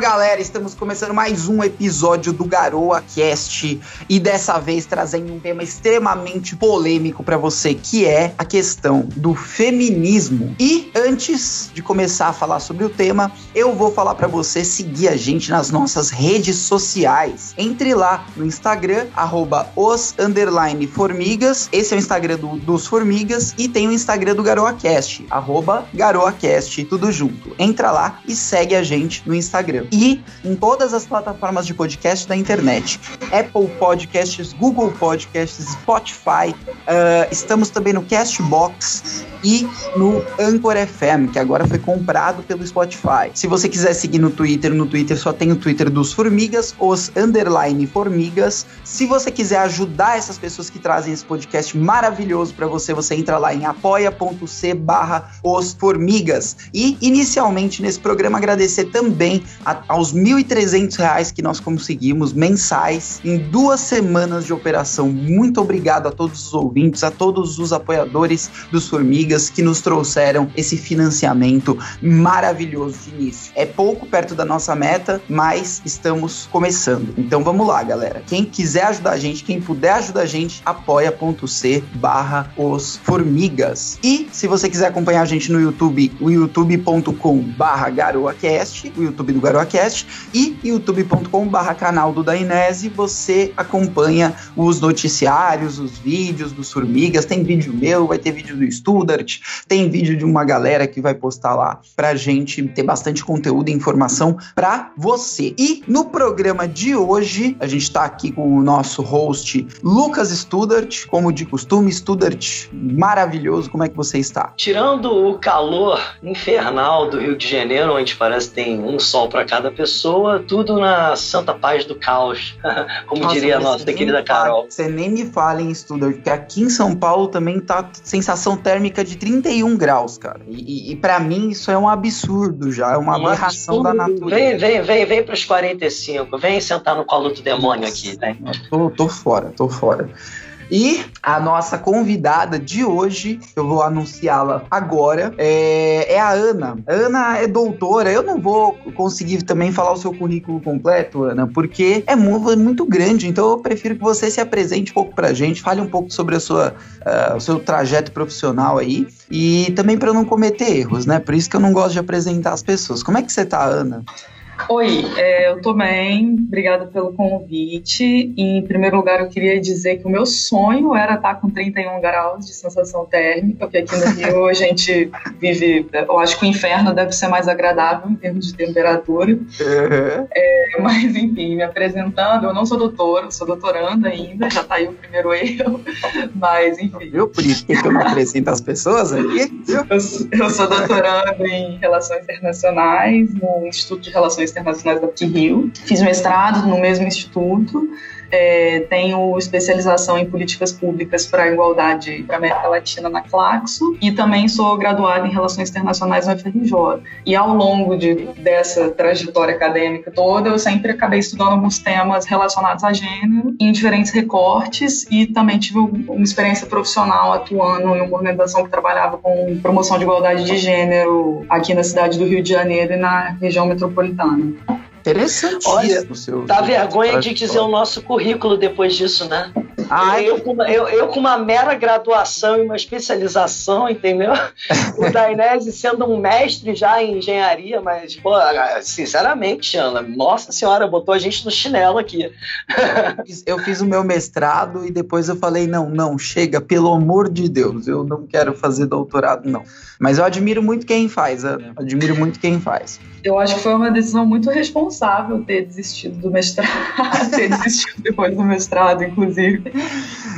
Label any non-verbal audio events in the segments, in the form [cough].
galera, estamos começando mais um episódio do Garoa Cast e dessa vez trazendo um tema extremamente polêmico para você, que é a questão do feminismo. E antes de começar a falar sobre o tema, eu vou falar para você seguir a gente nas nossas redes sociais. Entre lá no Instagram os formigas. Esse é o Instagram do, dos formigas e tem o Instagram do Garoa Cast, GaroaCast, tudo junto. Entra lá e segue a gente no Instagram e em todas as plataformas de podcast da internet. Apple Podcasts, Google Podcasts, Spotify. Uh, estamos também no Castbox e no Anchor FM, que agora foi comprado pelo Spotify. Se você quiser seguir no Twitter, no Twitter só tem o Twitter dos Formigas, os underline Formigas. Se você quiser ajudar essas pessoas que trazem esse podcast maravilhoso para você, você entra lá em apoia.c barra os Formigas. E inicialmente nesse programa agradecer também a, aos R$ 1.300 que nós conseguimos mensais em duas semanas de operação. Muito obrigado a todos os ouvintes, a todos os apoiadores dos Formigas que nos trouxeram esse financiamento maravilhoso de início. É pouco perto da nossa meta, mas estamos começando. Então vamos lá, galera. Quem quiser ajudar a gente, quem puder ajudar a gente, apoia.c barra os formigas. E se você quiser acompanhar a gente no YouTube, o youtube.com barra garoacast, o YouTube do GaroaCast e youtube.com/barra canal do Dainese. Você acompanha os noticiários, os vídeos dos Formigas. Tem vídeo meu, vai ter vídeo do Studart, tem vídeo de uma galera que vai postar lá pra gente ter bastante conteúdo e informação pra você. E no programa de hoje, a gente tá aqui com o nosso host Lucas Studart, como de costume. Studart, maravilhoso, como é que você está? Tirando o calor infernal do Rio de Janeiro, onde parece que tem um sol para cada pessoa, tudo na santa paz do caos, [laughs] como nossa, diria a nossa querida Carol. Você nem me fala em Studart, porque aqui em São Paulo também tá sensação térmica de 31 graus, cara. E, e, e para mim isso é um absurdo já, é uma um aberração absurdo. da natureza. Vem, vem, vem, vem pros 45, vem sentar no colo do demônio Nossa, aqui, né? Tô, tô fora, tô fora. E a nossa convidada de hoje, eu vou anunciá-la agora, é, é, a Ana. Ana é doutora. Eu não vou conseguir também falar o seu currículo completo, Ana, porque é muito, muito grande. Então eu prefiro que você se apresente um pouco pra gente, fale um pouco sobre a sua, uh, o seu trajeto profissional aí. E também para não cometer erros, né? Por isso que eu não gosto de apresentar as pessoas. Como é que você tá, Ana? Oi, é, eu tô bem, obrigada pelo convite. Em primeiro lugar, eu queria dizer que o meu sonho era estar com 31 graus de sensação térmica, porque aqui no [laughs] Rio a gente vive. Eu acho que o inferno deve ser mais agradável em termos de temperatura. Uhum. É, mas, enfim, me apresentando, eu não sou doutora, sou doutoranda ainda, já tá aí o primeiro erro, mas enfim. Viu por isso que eu não apresento as pessoas aqui? Eu, eu sou doutoranda em Relações Internacionais, no Instituto de Relações Internacionais da Rio. Fiz mestrado no mesmo instituto é, tenho especialização em políticas públicas para a igualdade para a América Latina na Claxo e também sou graduada em Relações Internacionais no FRJ. E ao longo de, dessa trajetória acadêmica toda, eu sempre acabei estudando alguns temas relacionados a gênero em diferentes recortes e também tive uma experiência profissional atuando em uma organização que trabalhava com promoção de igualdade de gênero aqui na cidade do Rio de Janeiro e na região metropolitana. Interessante. Olha, seu, dá seu vergonha de dizer o nosso currículo depois disso, né? Ah, eu, com uma, eu, eu, com uma mera graduação e uma especialização, entendeu? [laughs] o Dainese sendo um mestre já em engenharia, mas, pô, sinceramente, Ana, nossa senhora, botou a gente no chinelo aqui. eu fiz o meu mestrado e depois eu falei, não, não, chega, pelo amor de Deus, eu não quero fazer doutorado, não. Mas eu admiro muito quem faz, Ana, admiro muito quem faz. Eu acho que foi uma decisão muito responsável ter desistido do mestrado, [laughs] ter desistido depois do mestrado, inclusive.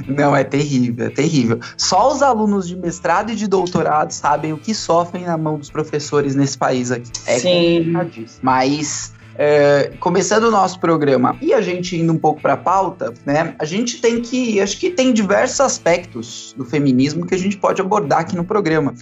Não, é terrível, é terrível. Só os alunos de mestrado e de doutorado sabem o que sofrem na mão dos professores nesse país aqui. É Sim. Mas é, começando o nosso programa e a gente indo um pouco para a pauta, né? A gente tem que, acho que tem diversos aspectos do feminismo que a gente pode abordar aqui no programa.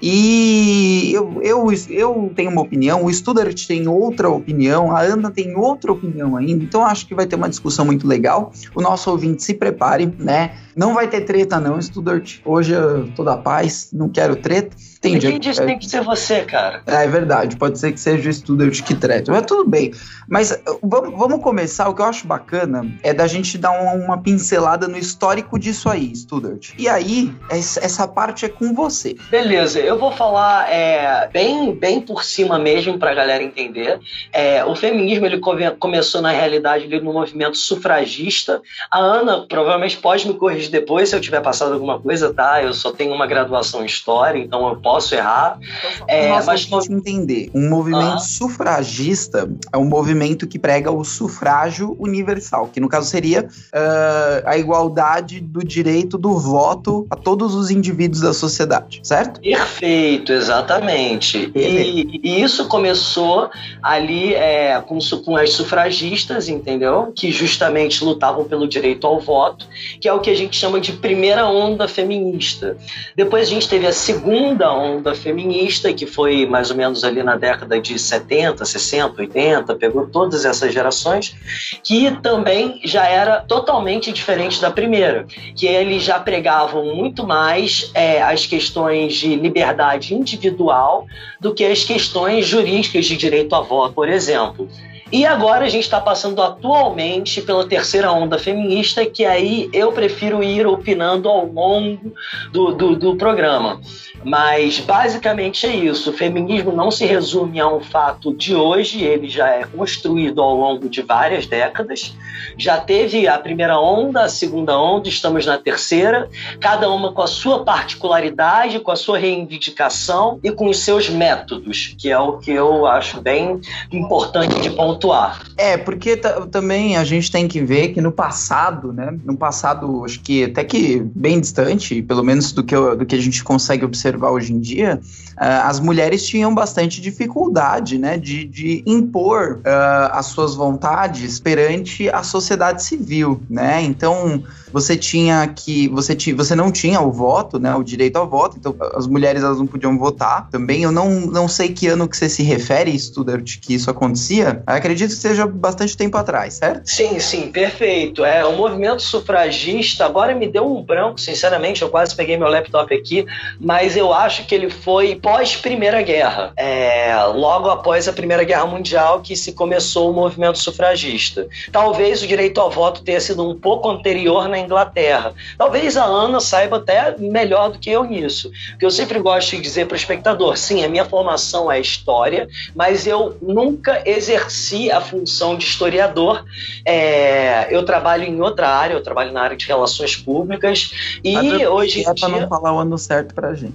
E eu, eu, eu tenho uma opinião, o Studart tem outra opinião, a Ana tem outra opinião ainda, então acho que vai ter uma discussão muito legal. O nosso ouvinte se prepare, né? Não vai ter treta, não, Studart. Hoje eu tô da paz, não quero treta. Tem Quem disse que tem que ser você, cara? É, é verdade, pode ser que seja o Studart que treta. Mas tudo bem. Mas uh, vamos começar. O que eu acho bacana é da gente dar uma, uma pincelada no histórico disso aí, Studart. E aí, essa parte é com você. Beleza, eu vou falar é, bem, bem por cima mesmo pra galera entender. É, o feminismo ele come, começou na realidade ali, no movimento sufragista. A Ana provavelmente pode me corrigir depois se eu tiver passado alguma coisa, tá? Eu só tenho uma graduação em história, então eu posso errar. Então, é, mas não entender, um movimento sufragista é um movimento que prega o sufrágio universal, que no caso seria uh, a igualdade do direito do voto a todos os indivíduos da sociedade, certo? Perfeito, exatamente. E, e, isso começou ali é, com, com as sufragistas, entendeu? Que justamente lutavam pelo direito ao voto, que é o que a gente chama de primeira onda feminista. Depois a gente teve a segunda onda feminista, que foi mais ou menos ali na década de 70, 60, 80, pegou todas essas gerações, que também já era totalmente diferente da primeira, que eles já pregavam muito mais é, as questões de liberdade individual do que as questões jurídicas de direito a voto, por exemplo. E agora a gente está passando atualmente pela terceira onda feminista, que aí eu prefiro ir opinando ao longo do, do, do programa. Mas basicamente é isso. O feminismo não se resume a um fato de hoje, ele já é construído ao longo de várias décadas. Já teve a primeira onda, a segunda onda, estamos na terceira, cada uma com a sua particularidade, com a sua reivindicação e com os seus métodos, que é o que eu acho bem importante de pontuar. É, porque também a gente tem que ver que no passado, né, no passado, acho que até que bem distante, pelo menos do que, do que a gente consegue observar hoje em dia, uh, as mulheres tinham bastante dificuldade, né, de, de impor uh, as suas vontades perante a sociedade civil, né? Então você tinha que você tinha, você não tinha o voto, né, o direito ao voto. Então as mulheres elas não podiam votar. Também eu não, não sei que ano que você se refere, Studart, que isso acontecia. Eu acredito que seja bastante tempo atrás, certo? Sim, sim, perfeito. É o movimento sufragista. Agora me deu um branco, sinceramente. Eu quase peguei meu laptop aqui, mas eu acho que ele foi pós Primeira Guerra, é, logo após a Primeira Guerra Mundial que se começou o movimento sufragista. Talvez o direito ao voto tenha sido um pouco anterior na Inglaterra. Talvez a Ana saiba até melhor do que eu nisso, porque eu sempre gosto de dizer para o espectador, sim, a minha formação é história, mas eu nunca exerci a função de historiador. É, eu trabalho em outra área, eu trabalho na área de relações públicas e hoje em é dia... não falar o ano certo para gente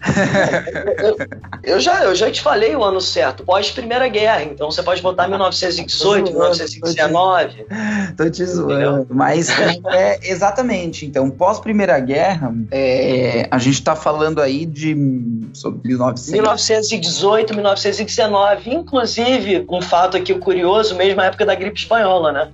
eu, eu, já, eu já te falei o ano certo, pós Primeira Guerra, então você pode botar 1918, 1919. Tô te zoando, mas é exatamente, então, pós Primeira Guerra, é, a gente tá falando aí de sobre 1900. 1918, 1919, inclusive, um fato aqui curioso, mesmo a época da gripe espanhola, né?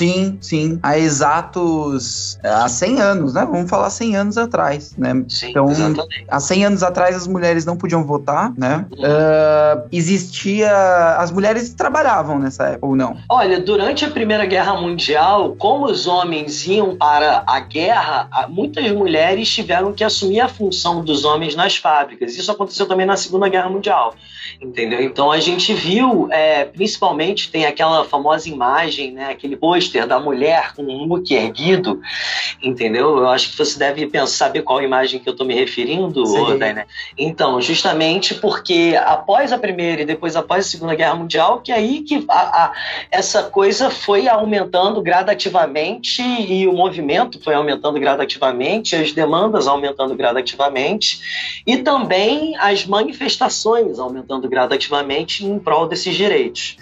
Sim, sim. Há exatos. Há 100 anos, né? Vamos falar 100 anos atrás, né? Sim, então, exatamente. há 100 anos atrás as mulheres não podiam votar, né? Uhum. Uh, existia. As mulheres trabalhavam nessa época, ou não? Olha, durante a Primeira Guerra Mundial, como os homens iam para a guerra, muitas mulheres tiveram que assumir a função dos homens nas fábricas. Isso aconteceu também na Segunda Guerra Mundial entendeu? Então a gente viu, é, principalmente tem aquela famosa imagem, né, aquele pôster da mulher com um muque erguido, entendeu? Eu acho que você deve pensar, saber qual imagem que eu estou me referindo, né? Então, justamente porque após a primeira e depois após a segunda guerra mundial, que é aí que a, a, essa coisa foi aumentando gradativamente e o movimento foi aumentando gradativamente, as demandas aumentando gradativamente e também as manifestações aumentando gradativamente em prol desses direitos.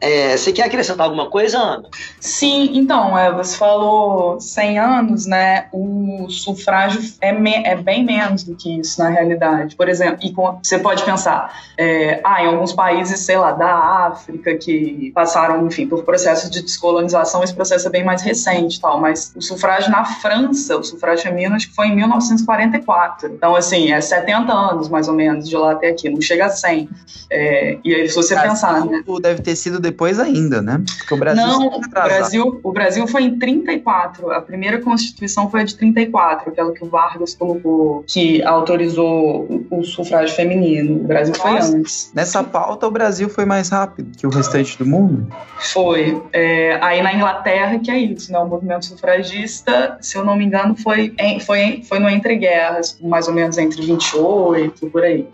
É, você quer acrescentar alguma coisa, Ana? Sim, então, é, você falou 100 anos, né? O sufrágio é, me, é bem menos do que isso na realidade. Por exemplo, e com, você pode pensar, é, ah, em alguns países, sei lá, da África, que passaram, enfim, por processos de descolonização, esse processo é bem mais recente tal, mas o sufrágio na França, o sufrágio feminino, acho que foi em 1944. Então, assim, é 70 anos, mais ou menos, de lá até aqui, não chega a 100. É, e aí, se você pensar, né? Deve ter sido depois ainda, né? Porque o Brasil Não, o Brasil, o Brasil foi em 34. A primeira Constituição foi a de 34, aquela que o Vargas colocou, que autorizou o, sufrágio feminino. O Brasil foi Nossa, antes. Nessa pauta, o Brasil foi mais rápido que o restante do mundo? Foi. É, aí na Inglaterra, que é isso, né? O movimento sufragista, se eu não me engano, foi, em, foi, foi no Entre Guerras, mais ou menos entre 28, por aí.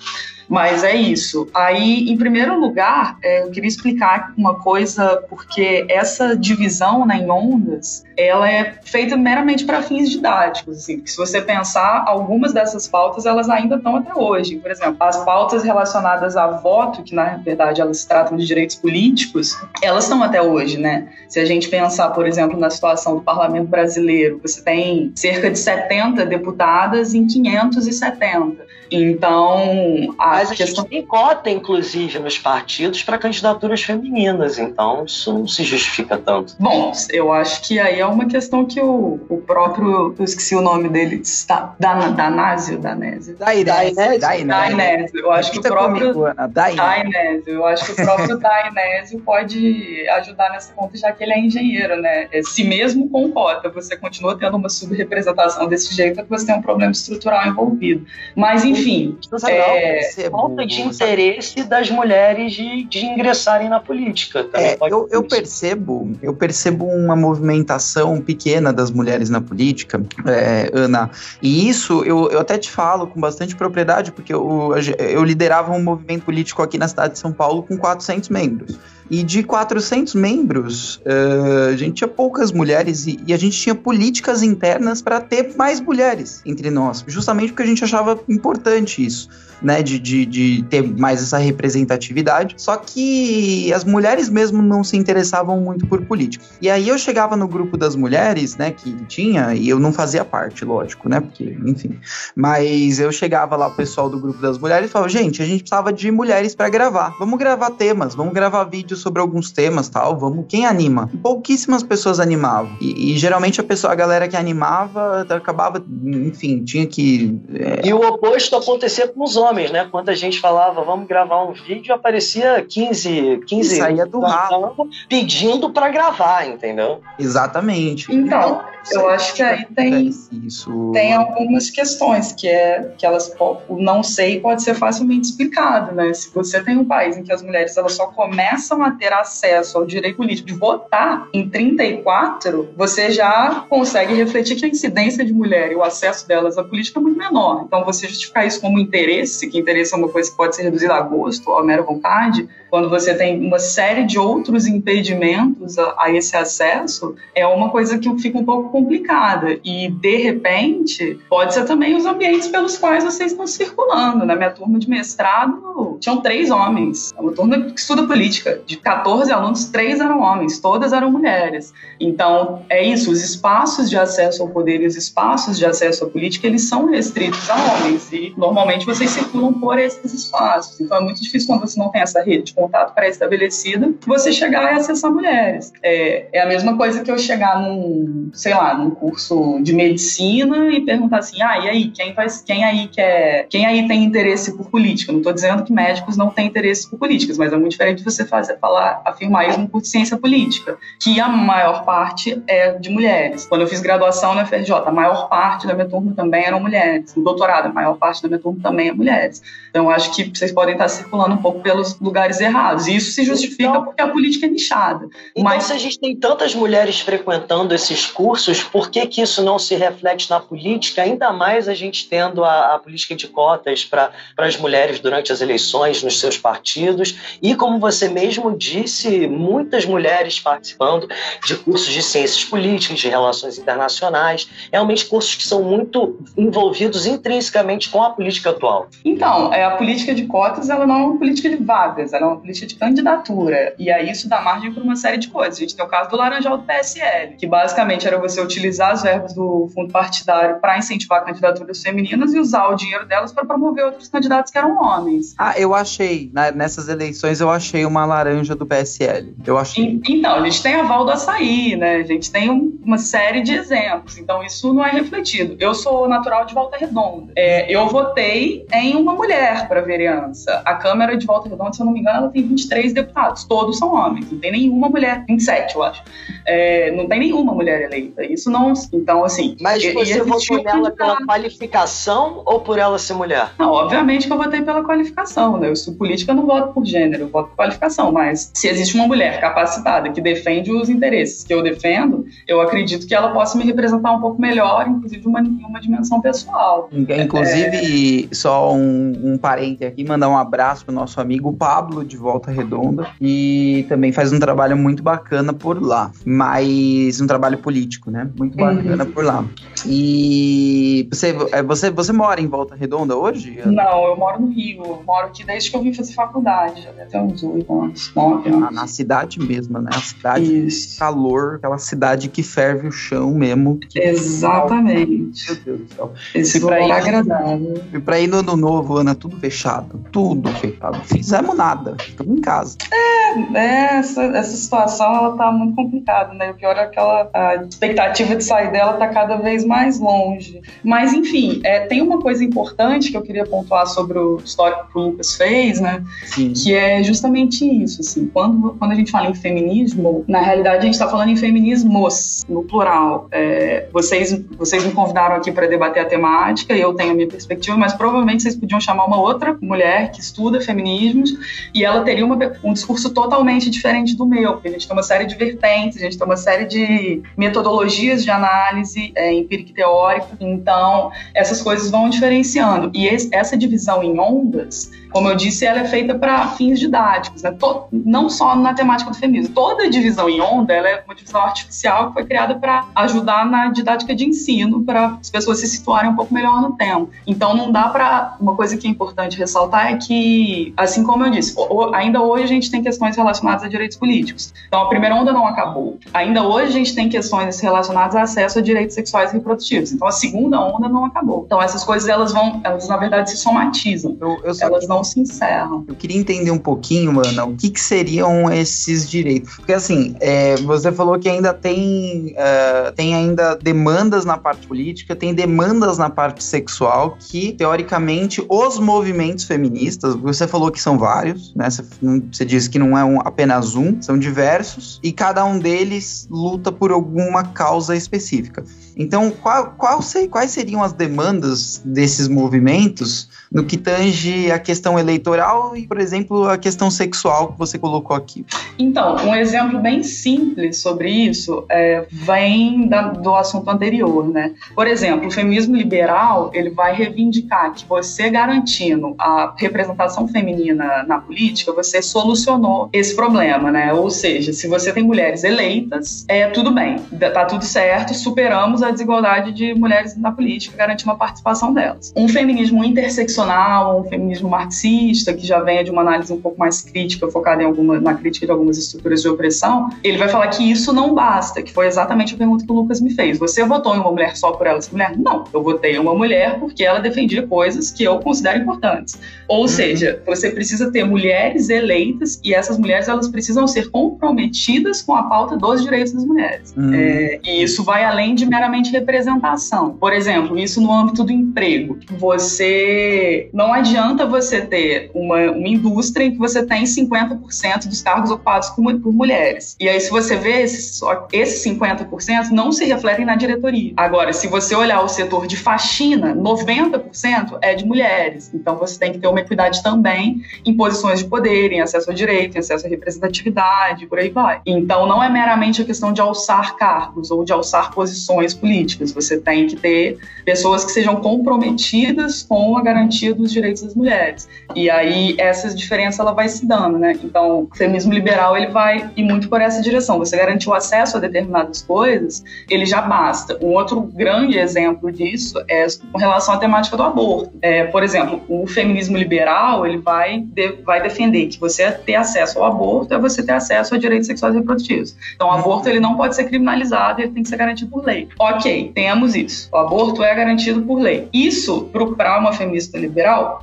Mas é isso. Aí, em primeiro lugar, é, eu queria explicar uma coisa, porque essa divisão né, em ondas, ela é feita meramente para fins didáticos. Assim, se você pensar, algumas dessas pautas, elas ainda estão até hoje. Por exemplo, as pautas relacionadas a voto, que na verdade elas tratam de direitos políticos, elas estão até hoje, né? Se a gente pensar, por exemplo, na situação do parlamento brasileiro, você tem cerca de 70 deputadas em 570. Então, a Mas a questão... gente tem cota, inclusive, nos partidos para candidaturas femininas, então isso não se justifica tanto. Bom, eu acho que aí é uma questão que o, o próprio, eu esqueci o nome dele, está, Danásio, Danésio. Dainésio. Dainésio. Eu acho que o próprio... Dainésio. Eu acho que o próprio Dainésio pode ajudar nessa conta, já que ele é engenheiro, né? É, se mesmo com cota você continua tendo uma subrepresentação desse jeito, é que você tem um problema estrutural envolvido. Mas, enfim, enfim, é, falta de interesse das mulheres de, de ingressarem na política. É, eu, eu percebo, eu percebo uma movimentação pequena das mulheres na política, é, Ana, e isso eu, eu até te falo com bastante propriedade, porque eu, eu liderava um movimento político aqui na cidade de São Paulo com 400 membros. E de 400 membros, uh, a gente tinha poucas mulheres e, e a gente tinha políticas internas para ter mais mulheres entre nós, justamente porque a gente achava importante isso né, de, de, de ter mais essa representatividade. Só que as mulheres mesmo não se interessavam muito por política. E aí eu chegava no grupo das mulheres, né, que tinha, e eu não fazia parte, lógico, né, porque, enfim. Mas eu chegava lá, o pessoal do grupo das mulheres, e falava, gente, a gente precisava de mulheres para gravar. Vamos gravar temas, vamos gravar vídeos sobre alguns temas, tal, vamos. Quem anima? pouquíssimas pessoas animavam. E, e geralmente a pessoa, a galera que animava, acabava, enfim, tinha que. É... E o oposto acontecia com os homens homens, né? Quando a gente falava, vamos gravar um vídeo, aparecia 15, 15 saía do rabo. pedindo para gravar, entendeu? Exatamente. Então, eu acho que aí tem, isso. tem algumas questões que é que elas o não sei pode ser facilmente explicado, né? Se você tem um país em que as mulheres elas só começam a ter acesso ao direito político de votar em 34, você já consegue refletir que a incidência de mulher e o acesso delas à política é muito menor. Então, você justificar isso como interesse, que interesse é uma coisa que pode ser reduzida a gosto a mera vontade, quando você tem uma série de outros impedimentos a, a esse acesso, é uma coisa que fica um pouco complicada. E, de repente, pode ser também os ambientes pelos quais vocês estão circulando. Na minha turma de mestrado, tinham três homens. É uma turma que estuda política. De 14 alunos, três eram homens, todas eram mulheres. Então, é isso, os espaços de acesso ao poder e os espaços de acesso à política, eles são restritos a homens. E, normalmente, vocês circulam por esses espaços. Então, é muito difícil quando você não tem essa rede de contato pré-estabelecida você chegar e acessar mulheres. É, é a mesma coisa que eu chegar num, sei lá, num curso de medicina e perguntar assim, ah, e aí, quem faz, quem aí quer, quem aí tem interesse por política? Não estou dizendo que médicos não têm interesse por políticas, mas é muito diferente você fazer, falar, afirmar isso num curso de ciência política, que a maior parte é de mulheres. Quando eu fiz graduação na FRJ, a maior parte da minha turma também eram mulheres. No doutorado, a maior parte da minha turma também é mulheres. Então, acho que vocês podem estar circulando um pouco pelos lugares errados. E isso se justifica então, porque a política é nichada. Então, mas se a gente tem tantas mulheres frequentando esses cursos, por que, que isso não se reflete na política, ainda mais a gente tendo a, a política de cotas para as mulheres durante as eleições nos seus partidos e, como você mesmo disse, muitas mulheres participando de cursos de ciências políticas, de relações internacionais, realmente cursos que são muito envolvidos intrinsecamente com a política atual. Então, é, a política de cotas ela não é uma política de vagas, ela é uma política de candidatura. E aí isso dá margem para uma série de coisas. A gente tem o caso do Laranjal do PSL, que basicamente era você utilizar as verbas do fundo partidário para incentivar candidaturas femininas e usar o dinheiro delas para promover outros candidatos que eram homens. Ah, eu achei, né, nessas eleições eu achei uma laranja do PSL. Eu acho. Então, a gente tem aval do açaí, né? A gente tem um, uma série de exemplos. Então, isso não é refletido. Eu sou natural de Volta Redonda. É, eu votei em uma mulher para vereança. A Câmara de Volta Redonda, se eu não me engano, ela tem 23 deputados. Todos são homens. Não tem nenhuma mulher. 27, eu acho. É, não tem nenhuma mulher eleita. Isso não. Então, assim. Mas você votou nela pela qualificação ou por ela ser mulher? Não, obviamente que eu votei pela qualificação, né? Eu sou política, eu não voto por gênero, eu voto por qualificação. Mas se existe uma mulher capacitada que defende os interesses que eu defendo, eu acredito que ela possa me representar um pouco melhor, inclusive uma, em uma dimensão pessoal. Inclusive, é... só um, um parente aqui, mandar um abraço pro nosso amigo Pablo de Volta Redonda, e também faz um trabalho muito bacana por lá, mas um trabalho político, né? Muito bacana uhum. por lá. E você, é, você, você mora em Volta Redonda hoje? Não, eu moro no Rio. Eu moro aqui desde que eu vim fazer faculdade, já até uns oito anos, nove anos. Ah, na cidade mesmo, né? A cidade Isso. calor, aquela cidade que ferve o chão mesmo. Exatamente. Meu Deus do céu. Esse pra ir agradável. E pra ir no ano novo, Ana, tudo fechado. Tudo fechado. Fizemos nada. Ficamos em casa. É, é essa, essa situação ela tá muito complicada, né? O pior é aquela a expectativa de sair dela tá cada vez mais longe. Mas, enfim, é, tem uma coisa importante que eu queria pontuar sobre o histórico que o Lucas fez, né? Sim. Que é justamente isso, assim. Quando, quando a gente fala em feminismo, na realidade a gente está falando em feminismos, no plural. É, vocês, vocês me convidaram aqui para debater a temática e eu tenho a minha perspectiva, mas provavelmente vocês podiam chamar uma outra mulher que estuda feminismos e ela teria uma, um discurso totalmente diferente do meu, porque a gente tem uma série de vertentes, a gente tem uma série de metodologias de análise é, empírica e teórica, então essas coisas vão diferenciando. E esse, essa divisão em ondas como eu disse, ela é feita para fins didáticos, né? não só na temática do feminismo. Toda divisão em onda ela é uma divisão artificial que foi criada para ajudar na didática de ensino, para as pessoas se situarem um pouco melhor no tempo. Então, não dá para. Uma coisa que é importante ressaltar é que, assim como eu disse, ainda hoje a gente tem questões relacionadas a direitos políticos. Então, a primeira onda não acabou. Ainda hoje a gente tem questões relacionadas a acesso a direitos sexuais e reprodutivos. Então, a segunda onda não acabou. Então, essas coisas, elas vão, elas na verdade se somatizam. Eu, eu elas não se encerram. Eu queria entender um pouquinho, Ana, o que, que seriam esses direitos. Porque, assim, é, você falou que ainda tem, uh, tem ainda demandas na parte política, tem demandas na parte sexual que, teoricamente, os movimentos feministas, você falou que são vários, né? Você, você disse que não é um, apenas um, são diversos, e cada um deles luta por alguma causa específica. Então, qual, qual quais seriam as demandas desses movimentos no que tange a questão eleitoral e, por exemplo, a questão sexual que você colocou aqui? Então, um exemplo bem simples sobre isso é, vem da, do assunto anterior, né? Por exemplo, o feminismo liberal ele vai reivindicar que você garantindo a representação feminina na política, você solucionou esse problema, né? Ou seja, se você tem mulheres eleitas, é tudo bem, tá tudo certo, superamos a desigualdade de mulheres na política, garantindo a participação delas. Um feminismo interseccional, um feminismo marxista, que já venha de uma análise um pouco mais crítica, focada em alguma, na crítica de algumas estruturas de opressão, ele vai falar que isso não basta, que foi exatamente a pergunta que o Lucas me fez. Você votou em uma mulher só por ela ser mulher? Não, eu votei em uma mulher porque ela defendia coisas que eu considero importantes. Ou uhum. seja, você precisa ter mulheres eleitas e essas mulheres elas precisam ser comprometidas com a pauta dos direitos das mulheres. Uhum. É, e isso vai além de meramente representação. Por exemplo, isso no âmbito do emprego. Você não adianta você ter uma, uma indústria em que você tem 50% dos cargos ocupados por, por mulheres. E aí, se você vê esses, esses 50% não se refletem na diretoria. Agora, se você olhar o setor de faxina, 90% é de mulheres. Então, você tem que ter uma equidade também em posições de poder, em acesso ao direito, em acesso à representatividade, por aí vai. Então, não é meramente a questão de alçar cargos ou de alçar posições políticas. Você tem que ter pessoas que sejam comprometidas com a garantia dos direitos das mulheres. E aí, essa diferença ela vai se dando, né? Então, o feminismo liberal ele vai ir muito por essa direção. Você garantir o acesso a determinadas coisas, ele já basta. Um outro grande exemplo disso é com relação à temática do aborto. É, por exemplo, o feminismo liberal ele vai, de, vai defender que você ter acesso ao aborto é você ter acesso a direitos sexuais e reprodutivos. Então, o aborto ele não pode ser criminalizado, ele tem que ser garantido por lei. Ok, temos isso. O aborto é garantido por lei. Isso, para uma feminista liberal?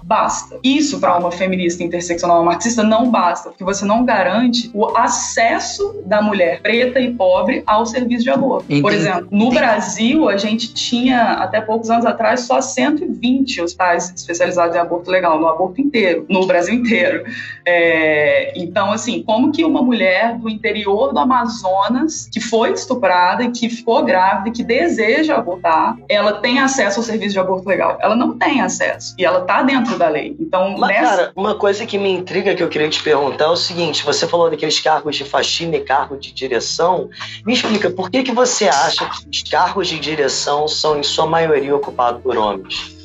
Basta. Isso, para uma feminista interseccional marxista, não basta, porque você não garante o acesso da mulher preta e pobre ao serviço de aborto. Entendi. Por exemplo, no. Brasil, a gente tinha, até poucos anos atrás, só 120 hospitais especializados em aborto legal, no aborto inteiro, no Brasil inteiro. É, então, assim, como que uma mulher do interior do Amazonas, que foi estuprada e que ficou grávida, que deseja abortar, ela tem acesso ao serviço de aborto legal? Ela não tem acesso. E ela tá dentro da lei. Então, Mas, nessa... cara, uma coisa que me intriga que eu queria te perguntar é o seguinte: você falou daqueles cargos de faxina e cargo de direção. Me explica, por que, que você acha que os cargos de direção são, em sua maioria, ocupados por homens?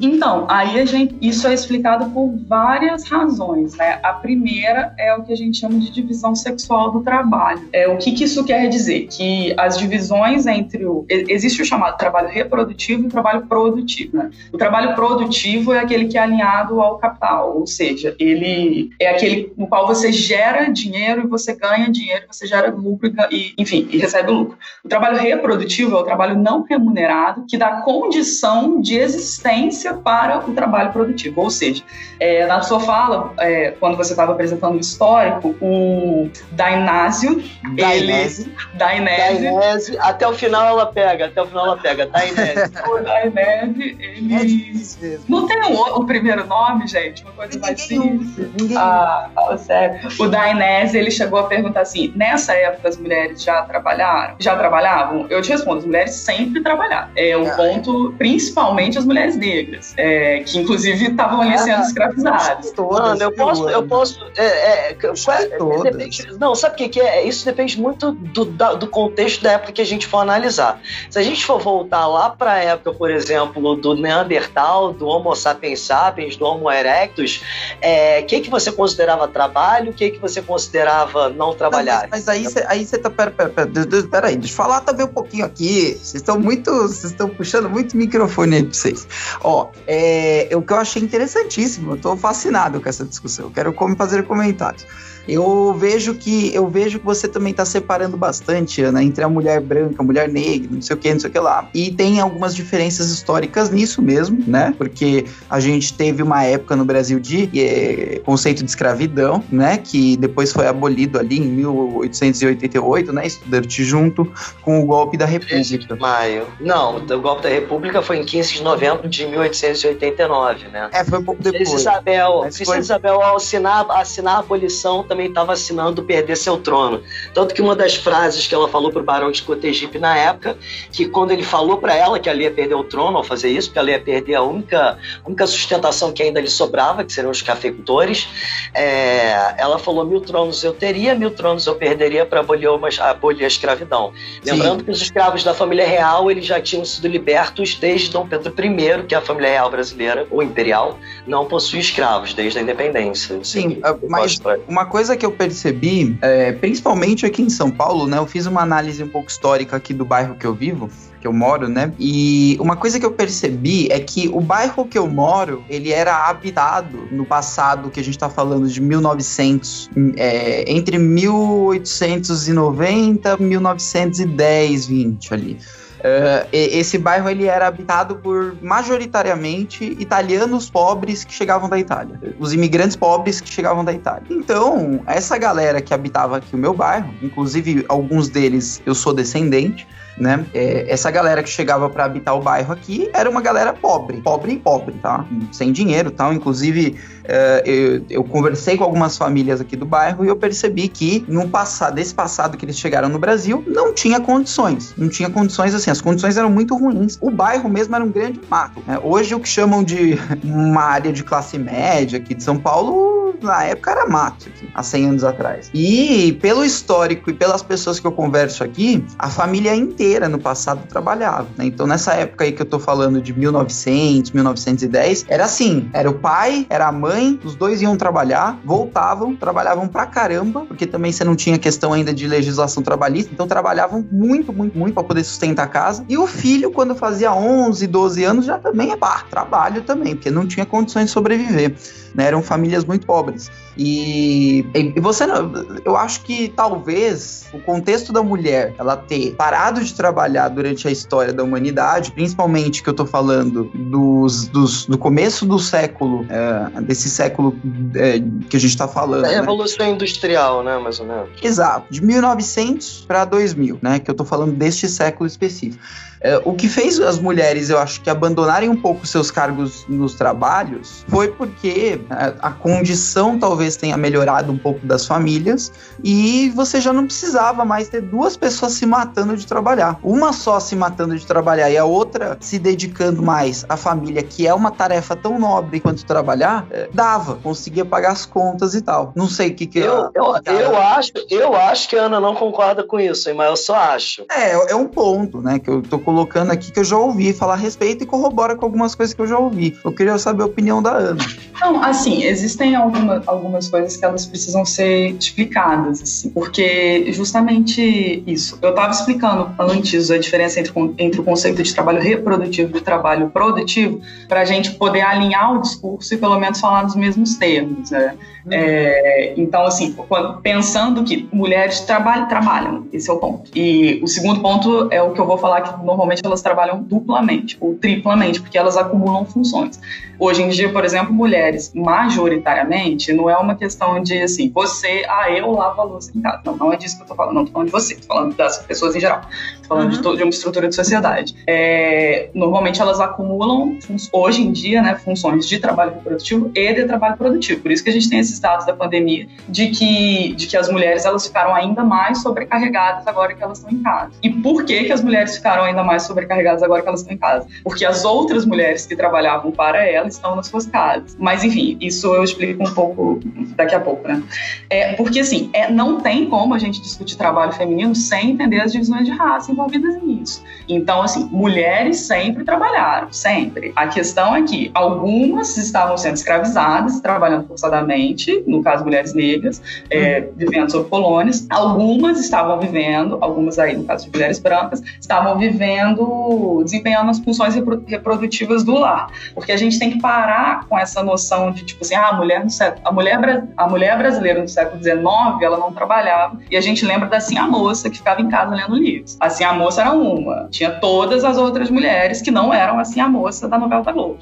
Então, aí gente, isso é explicado por várias razões, né? A primeira é o que a gente chama de divisão sexual do trabalho. É, o que, que isso quer dizer? Que as divisões entre o... Existe o chamado trabalho reprodutivo e o trabalho produtivo, né? O trabalho produtivo é aquele que é alinhado ao capital, ou seja, ele é aquele no qual você gera dinheiro e você ganha dinheiro, você gera lucro e, enfim, e recebe lucro. O trabalho reprodutivo é o trabalho não remunerado que dá condição de existência para o trabalho produtivo. Ou seja, é, na sua fala, é, quando você estava apresentando o histórico, o Dainásio, Dainese, Dainese, até o final ela pega, até o final ela pega, Dainese. [laughs] o Dainese, ele... É não tem o, o, primeiro nome, gente? Uma coisa mais simples. Ah, fala sério. O Dainese, ele chegou a perguntar assim, nessa época as mulheres já trabalharam? Já trabalhavam? Eu te respondo, as mulheres sempre trabalharam. É um ah, ponto, principalmente as mulheres negras negras, é, que inclusive estavam ali sendo ah, escravizadas. Mano, eu posso, eu posso. É, é, é depende, não, sabe o que, que é? Isso depende muito do, da, do contexto da época que a gente for analisar. Se a gente for voltar lá para a época, por exemplo, do Neandertal, do Homo sapiens sapiens, do Homo erectus, o é, que, que você considerava trabalho, o que, que você considerava não trabalhar? Não, mas, mas, aí você aí tá. Pera, pera, pera, pera aí, deixa eu falar também um pouquinho aqui. Vocês estão muito. Vocês estão puxando muito microfone aí pra vocês. Ó, é, o que eu achei interessantíssimo, eu tô fascinado com essa discussão. Eu quero fazer comentários. Eu vejo que eu vejo que você também está separando bastante, Ana, entre a mulher branca, a mulher negra, não sei o que, não sei o que lá. E tem algumas diferenças históricas nisso mesmo, né? Porque a gente teve uma época no Brasil de é, conceito de escravidão, né? Que depois foi abolido ali em 1888, né? Estudante junto com o golpe da República. Maio. Não, o golpe da República foi em 15 de novembro de 1889, né? É, foi um pouco depois. Princesa Isabel, Princesa foi... Isabel ao assinar, assinar a abolição também também estava assinando perder seu trono. Tanto que uma das frases que ela falou para o Barão de Cotegipe na época, que quando ele falou para ela que ela ia perder o trono ao fazer isso, porque ela ia perder a única, única sustentação que ainda lhe sobrava, que seriam os cafeicultores, é, ela falou: mil tronos eu teria, mil tronos eu perderia para abolir, abolir a escravidão. Sim. Lembrando que os escravos da família real eles já tinham sido libertos desde Dom Pedro I, que é a família real brasileira, ou imperial, não possui escravos desde a independência. Sim, mas uma coisa coisa que eu percebi, é, principalmente aqui em São Paulo, né? Eu fiz uma análise um pouco histórica aqui do bairro que eu vivo que eu moro, né? E uma coisa que eu percebi é que o bairro que eu moro, ele era habitado no passado, que a gente tá falando de 1900, é, entre 1890 e 1910, 20 ali. Uh, esse bairro ele era habitado por majoritariamente italianos pobres que chegavam da Itália, os imigrantes pobres que chegavam da Itália. Então, essa galera que habitava aqui o meu bairro, inclusive alguns deles eu sou descendente, né? É, essa galera que chegava para habitar o bairro aqui era uma galera pobre, pobre e pobre, tá? Sem dinheiro, tal. Inclusive, é, eu, eu, conversei com algumas famílias aqui do bairro e eu percebi que no passado, desse passado que eles chegaram no Brasil, não tinha condições, não tinha condições assim, as condições eram muito ruins. O bairro mesmo era um grande mato. Né? Hoje o que chamam de [laughs] uma área de classe média aqui de São Paulo, na época era mato, aqui, há 100 anos atrás. E pelo histórico e pelas pessoas que eu converso aqui, a família inteira inteira no passado trabalhava. Né? Então, nessa época aí que eu tô falando de 1900, 1910, era assim: era o pai, era a mãe, os dois iam trabalhar, voltavam, trabalhavam pra caramba, porque também você não tinha questão ainda de legislação trabalhista, então trabalhavam muito, muito, muito para poder sustentar a casa. E o filho, quando fazia 11, 12 anos, já também é pá, trabalho também, porque não tinha condições de sobreviver. Né? Eram famílias muito pobres. Nobres. E, e você não, eu acho que talvez o contexto da mulher ela ter parado de trabalhar durante a história da humanidade, principalmente que eu tô falando dos, dos do começo do século, é, desse século é, que a gente tá falando. Da né? Revolução né? Industrial, né, mais ou menos. Exato, de 1900 para 2000, né, que eu tô falando deste século específico. É, o que fez as mulheres, eu acho que abandonarem um pouco seus cargos nos trabalhos foi porque a, é, a condição talvez tenha melhorado um pouco das famílias e você já não precisava mais ter duas pessoas se matando de trabalhar. Uma só se matando de trabalhar e a outra se dedicando mais à família, que é uma tarefa tão nobre quanto trabalhar, é, dava, conseguia pagar as contas e tal. Não sei o que que eu, eu, eu acho, eu acho que a Ana não concorda com isso, mas eu só acho. É, é um ponto, né, que eu tô colocando aqui que eu já ouvi falar a respeito e corrobora com algumas coisas que eu já ouvi. Eu queria saber a opinião da Ana. Não, assim, existem alguma, algumas coisas que elas precisam ser explicadas, assim, porque justamente isso. Eu estava explicando antes a diferença entre, entre o conceito de trabalho reprodutivo e trabalho produtivo, para a gente poder alinhar o discurso e pelo menos falar nos mesmos termos. Né? Uhum. É, então, assim, quando, pensando que mulheres trabalham, trabalham, esse é o ponto. E o segundo ponto é o que eu vou falar que normalmente elas trabalham duplamente ou triplamente, porque elas acumulam funções. Hoje em dia, por exemplo, mulheres, majoritariamente, não é uma questão de assim, você, ah, eu lavo a louça em casa. Não, não é disso que eu tô falando, não tô falando de você, tô falando das pessoas em geral, tô falando uhum. de, de, uma estrutura de sociedade. É, normalmente elas acumulam, hoje em dia, né, funções de trabalho reprodutivo e de trabalho produtivo. Por isso que a gente tem esses dados da pandemia de que, de que as mulheres elas ficaram ainda mais sobrecarregadas agora que elas estão em casa. E por que, que as mulheres ficaram ainda mais sobrecarregadas agora que elas estão em casa? Porque as outras mulheres que trabalhavam para elas estão nas suas casas. Mas enfim, isso eu explico um pouco daqui a pouco, né? É, porque assim, é, não tem como a gente discutir trabalho feminino sem entender as divisões de raça envolvidas nisso. Então, assim, mulheres sempre trabalharam, sempre. A questão é que algumas estavam sendo escravizadas, trabalhando forçadamente, no caso mulheres negras, é, uhum. vivendo sob colônias. Algumas estavam vivendo, algumas aí, no caso de mulheres brancas, estavam vivendo, desempenhando as funções reprodutivas do lar. Porque a gente tem que parar com essa noção de, tipo assim, ah, a mulher, no século, a mulher, a mulher brasileira no século XIX, ela não trabalhava, e a gente lembra da assim a moça que ficava em casa lendo livros. Assim a moça era uma, tinha todas as outras mulheres que não eram assim a moça da novela da Globo.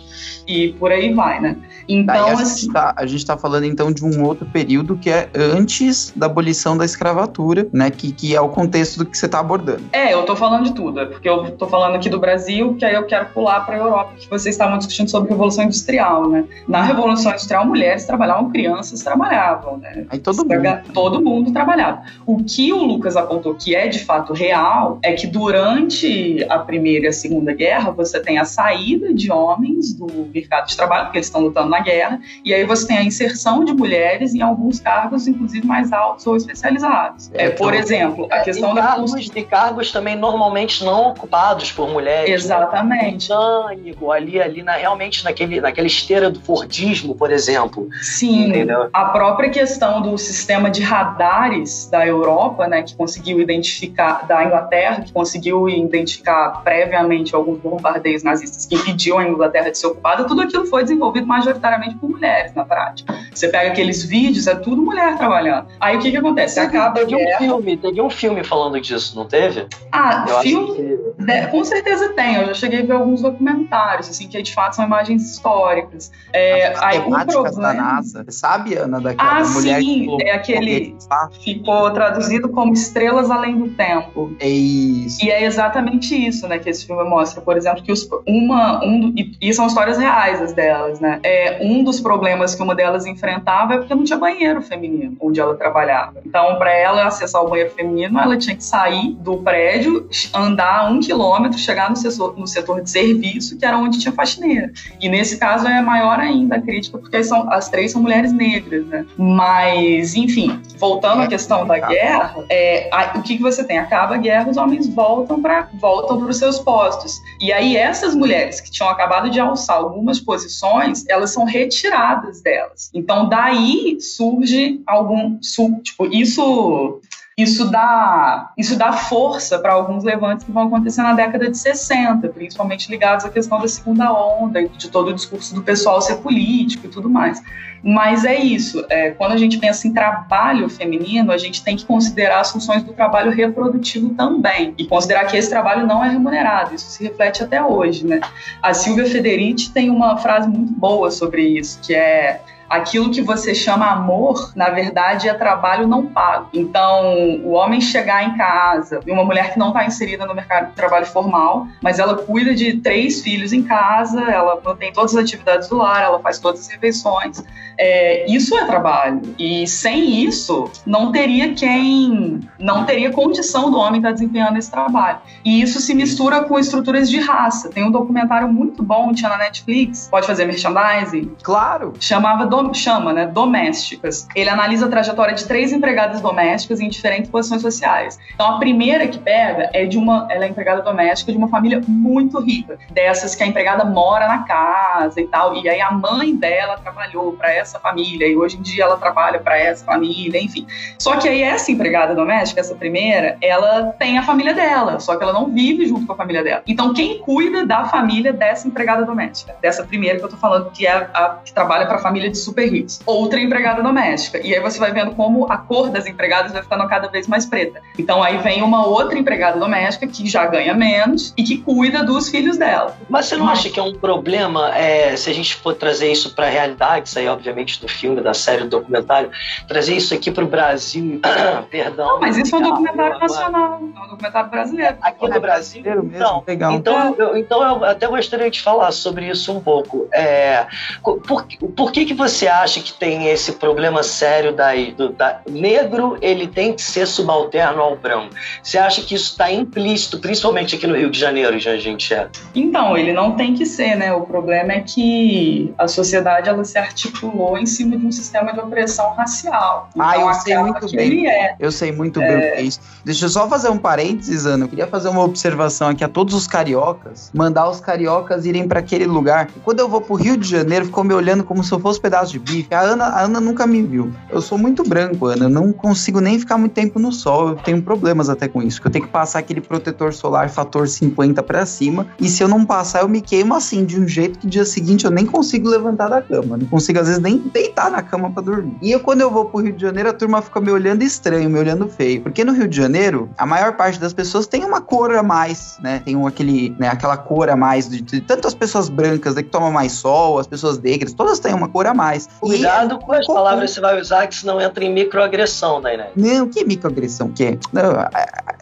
E por aí vai, né? Então, a, assim, gente tá, a gente tá falando então de um outro período que é antes da abolição da escravatura, né? Que, que é o contexto do que você tá abordando. É, eu tô falando de tudo, é porque eu tô falando aqui do Brasil, que aí eu quero pular para a Europa, que vocês estavam discutindo sobre a Revolução Industrial, né? Na Revolução Industrial, mulheres trabalhavam, crianças trabalhavam, né? Aí todo mundo. Todo mundo trabalhava. O que o Lucas apontou que é de fato real é que durante a Primeira e a Segunda Guerra, você tem a saída de homens do mercado de trabalho, porque eles estão lutando guerra, e aí você tem a inserção de mulheres em alguns cargos, inclusive mais altos ou especializados. É, por então, exemplo, a questão da cargos, de cargos também normalmente não ocupados por mulheres. Né? Exatamente. Mecânico, ali, ali na, realmente naquele, naquela esteira do Fordismo, por exemplo. Sim. Entendeu? A própria questão do sistema de radares da Europa, né, que conseguiu identificar, da Inglaterra, que conseguiu identificar previamente alguns bombardeios nazistas que impediam a Inglaterra de ser ocupada, tudo aquilo foi desenvolvido majoritariamente por mulheres na prática. Você pega aqueles vídeos, é tudo mulher trabalhando. Aí o que que acontece? Acaba teve um filme, teve um filme falando disso, não teve? Ah, eu filme, que... né, com certeza tem. Eu já cheguei a ver alguns documentários, assim, que de fato são imagens históricas. É, As aí, o problema... da NASA, sabe, Ana, daquela ah, mulher sim, é aquele ficou traduzido como Estrelas Além do Tempo. É isso. E é exatamente isso, né, que esse filme mostra, por exemplo, que os, uma, um, e, e são histórias reais as delas, né? É, um dos problemas que uma delas enfrentava é porque não tinha banheiro feminino onde ela trabalhava. Então, para ela acessar o banheiro feminino, ela tinha que sair do prédio, andar um quilômetro, chegar no setor, no setor de serviço, que era onde tinha faxineira. E nesse caso é maior ainda a crítica, porque são, as três são mulheres negras, né? Mas, enfim, voltando à questão da guerra, é, a, o que, que você tem? Acaba a guerra, os homens voltam para voltam os seus postos. E aí essas mulheres que tinham acabado de alçar algumas posições, elas são retiradas delas. Então daí surge algum, tipo, isso isso dá, isso dá força para alguns levantes que vão acontecer na década de 60, principalmente ligados à questão da segunda onda, de todo o discurso do pessoal ser político e tudo mais. Mas é isso, é, quando a gente pensa em trabalho feminino, a gente tem que considerar as funções do trabalho reprodutivo também, e considerar que esse trabalho não é remunerado, isso se reflete até hoje. Né? A Silvia Federici tem uma frase muito boa sobre isso, que é aquilo que você chama amor, na verdade, é trabalho não pago. Então, o homem chegar em casa e uma mulher que não está inserida no mercado de trabalho formal, mas ela cuida de três filhos em casa, ela mantém todas as atividades do lar, ela faz todas as refeições. É, isso é trabalho. E sem isso, não teria quem, não teria condição do homem estar tá desempenhando esse trabalho. E isso se mistura com estruturas de raça. Tem um documentário muito bom, tinha na Netflix, pode fazer merchandising? Claro. Chamava chama, né, Domésticas. Ele analisa a trajetória de três empregadas domésticas em diferentes posições sociais. Então a primeira que pega é de uma, ela é empregada doméstica de uma família muito rica, dessas que a empregada mora na casa e tal, e aí a mãe dela trabalhou para essa família e hoje em dia ela trabalha para essa família, enfim. Só que aí essa empregada doméstica, essa primeira, ela tem a família dela, só que ela não vive junto com a família dela. Então quem cuida da família dessa empregada doméstica, dessa primeira que eu tô falando que é a que trabalha para a família de super ricos. Outra empregada doméstica. E aí você vai vendo como a cor das empregadas vai ficando cada vez mais preta. Então aí vem uma outra empregada doméstica que já ganha menos e que cuida dos filhos dela. Mas você não Mas... acha que é um problema é, se a gente for trazer isso para a realidade, isso aí obviamente do filme, da série, do documentário, trazer isso aqui para o Brasil, [coughs] perdão. Não, mas isso é um documentário nacional, é um documentário brasileiro. Aqui no Brasil? Então, Legal. então, eu, então eu até gostaria de falar sobre isso um pouco. É, por, por que que você você acha que tem esse problema sério daí, do da, negro ele tem que ser subalterno ao branco? Você acha que isso está implícito, principalmente aqui no Rio de Janeiro, já a gente é? Então, ele não tem que ser, né? O problema é que a sociedade ela se articulou em cima de um sistema de opressão racial. Então, ah, eu sei muito bem. É. Eu sei muito é... bem o que é isso. Deixa eu só fazer um parênteses, Ana. Eu queria fazer uma observação aqui a todos os cariocas, mandar os cariocas irem para aquele lugar. Quando eu vou pro Rio de Janeiro, ficou me olhando como se eu fosse um pedaço de bife. A Ana, a Ana nunca me viu. Eu sou muito branco, Ana. Eu não consigo nem ficar muito tempo no sol. Eu tenho problemas até com isso. Que eu tenho que passar aquele protetor solar fator 50 para cima. E se eu não passar, eu me queimo assim, de um jeito que dia seguinte eu nem consigo levantar da cama. Não consigo, às vezes, nem deitar na cama para dormir. E eu, quando eu vou pro Rio de Janeiro, a turma fica me olhando estranho, me olhando feio. Porque no Rio de Janeiro, a maior parte das pessoas tem uma cor a mais, né? Tem um, aquele, né, aquela cor a mais de, de tanto as pessoas brancas né, que tomam mais sol, as pessoas negras, todas têm uma cor a mais. Cuidado com as palavras que você vai usar, que senão entra em microagressão, né, Não, que microagressão que é? Não,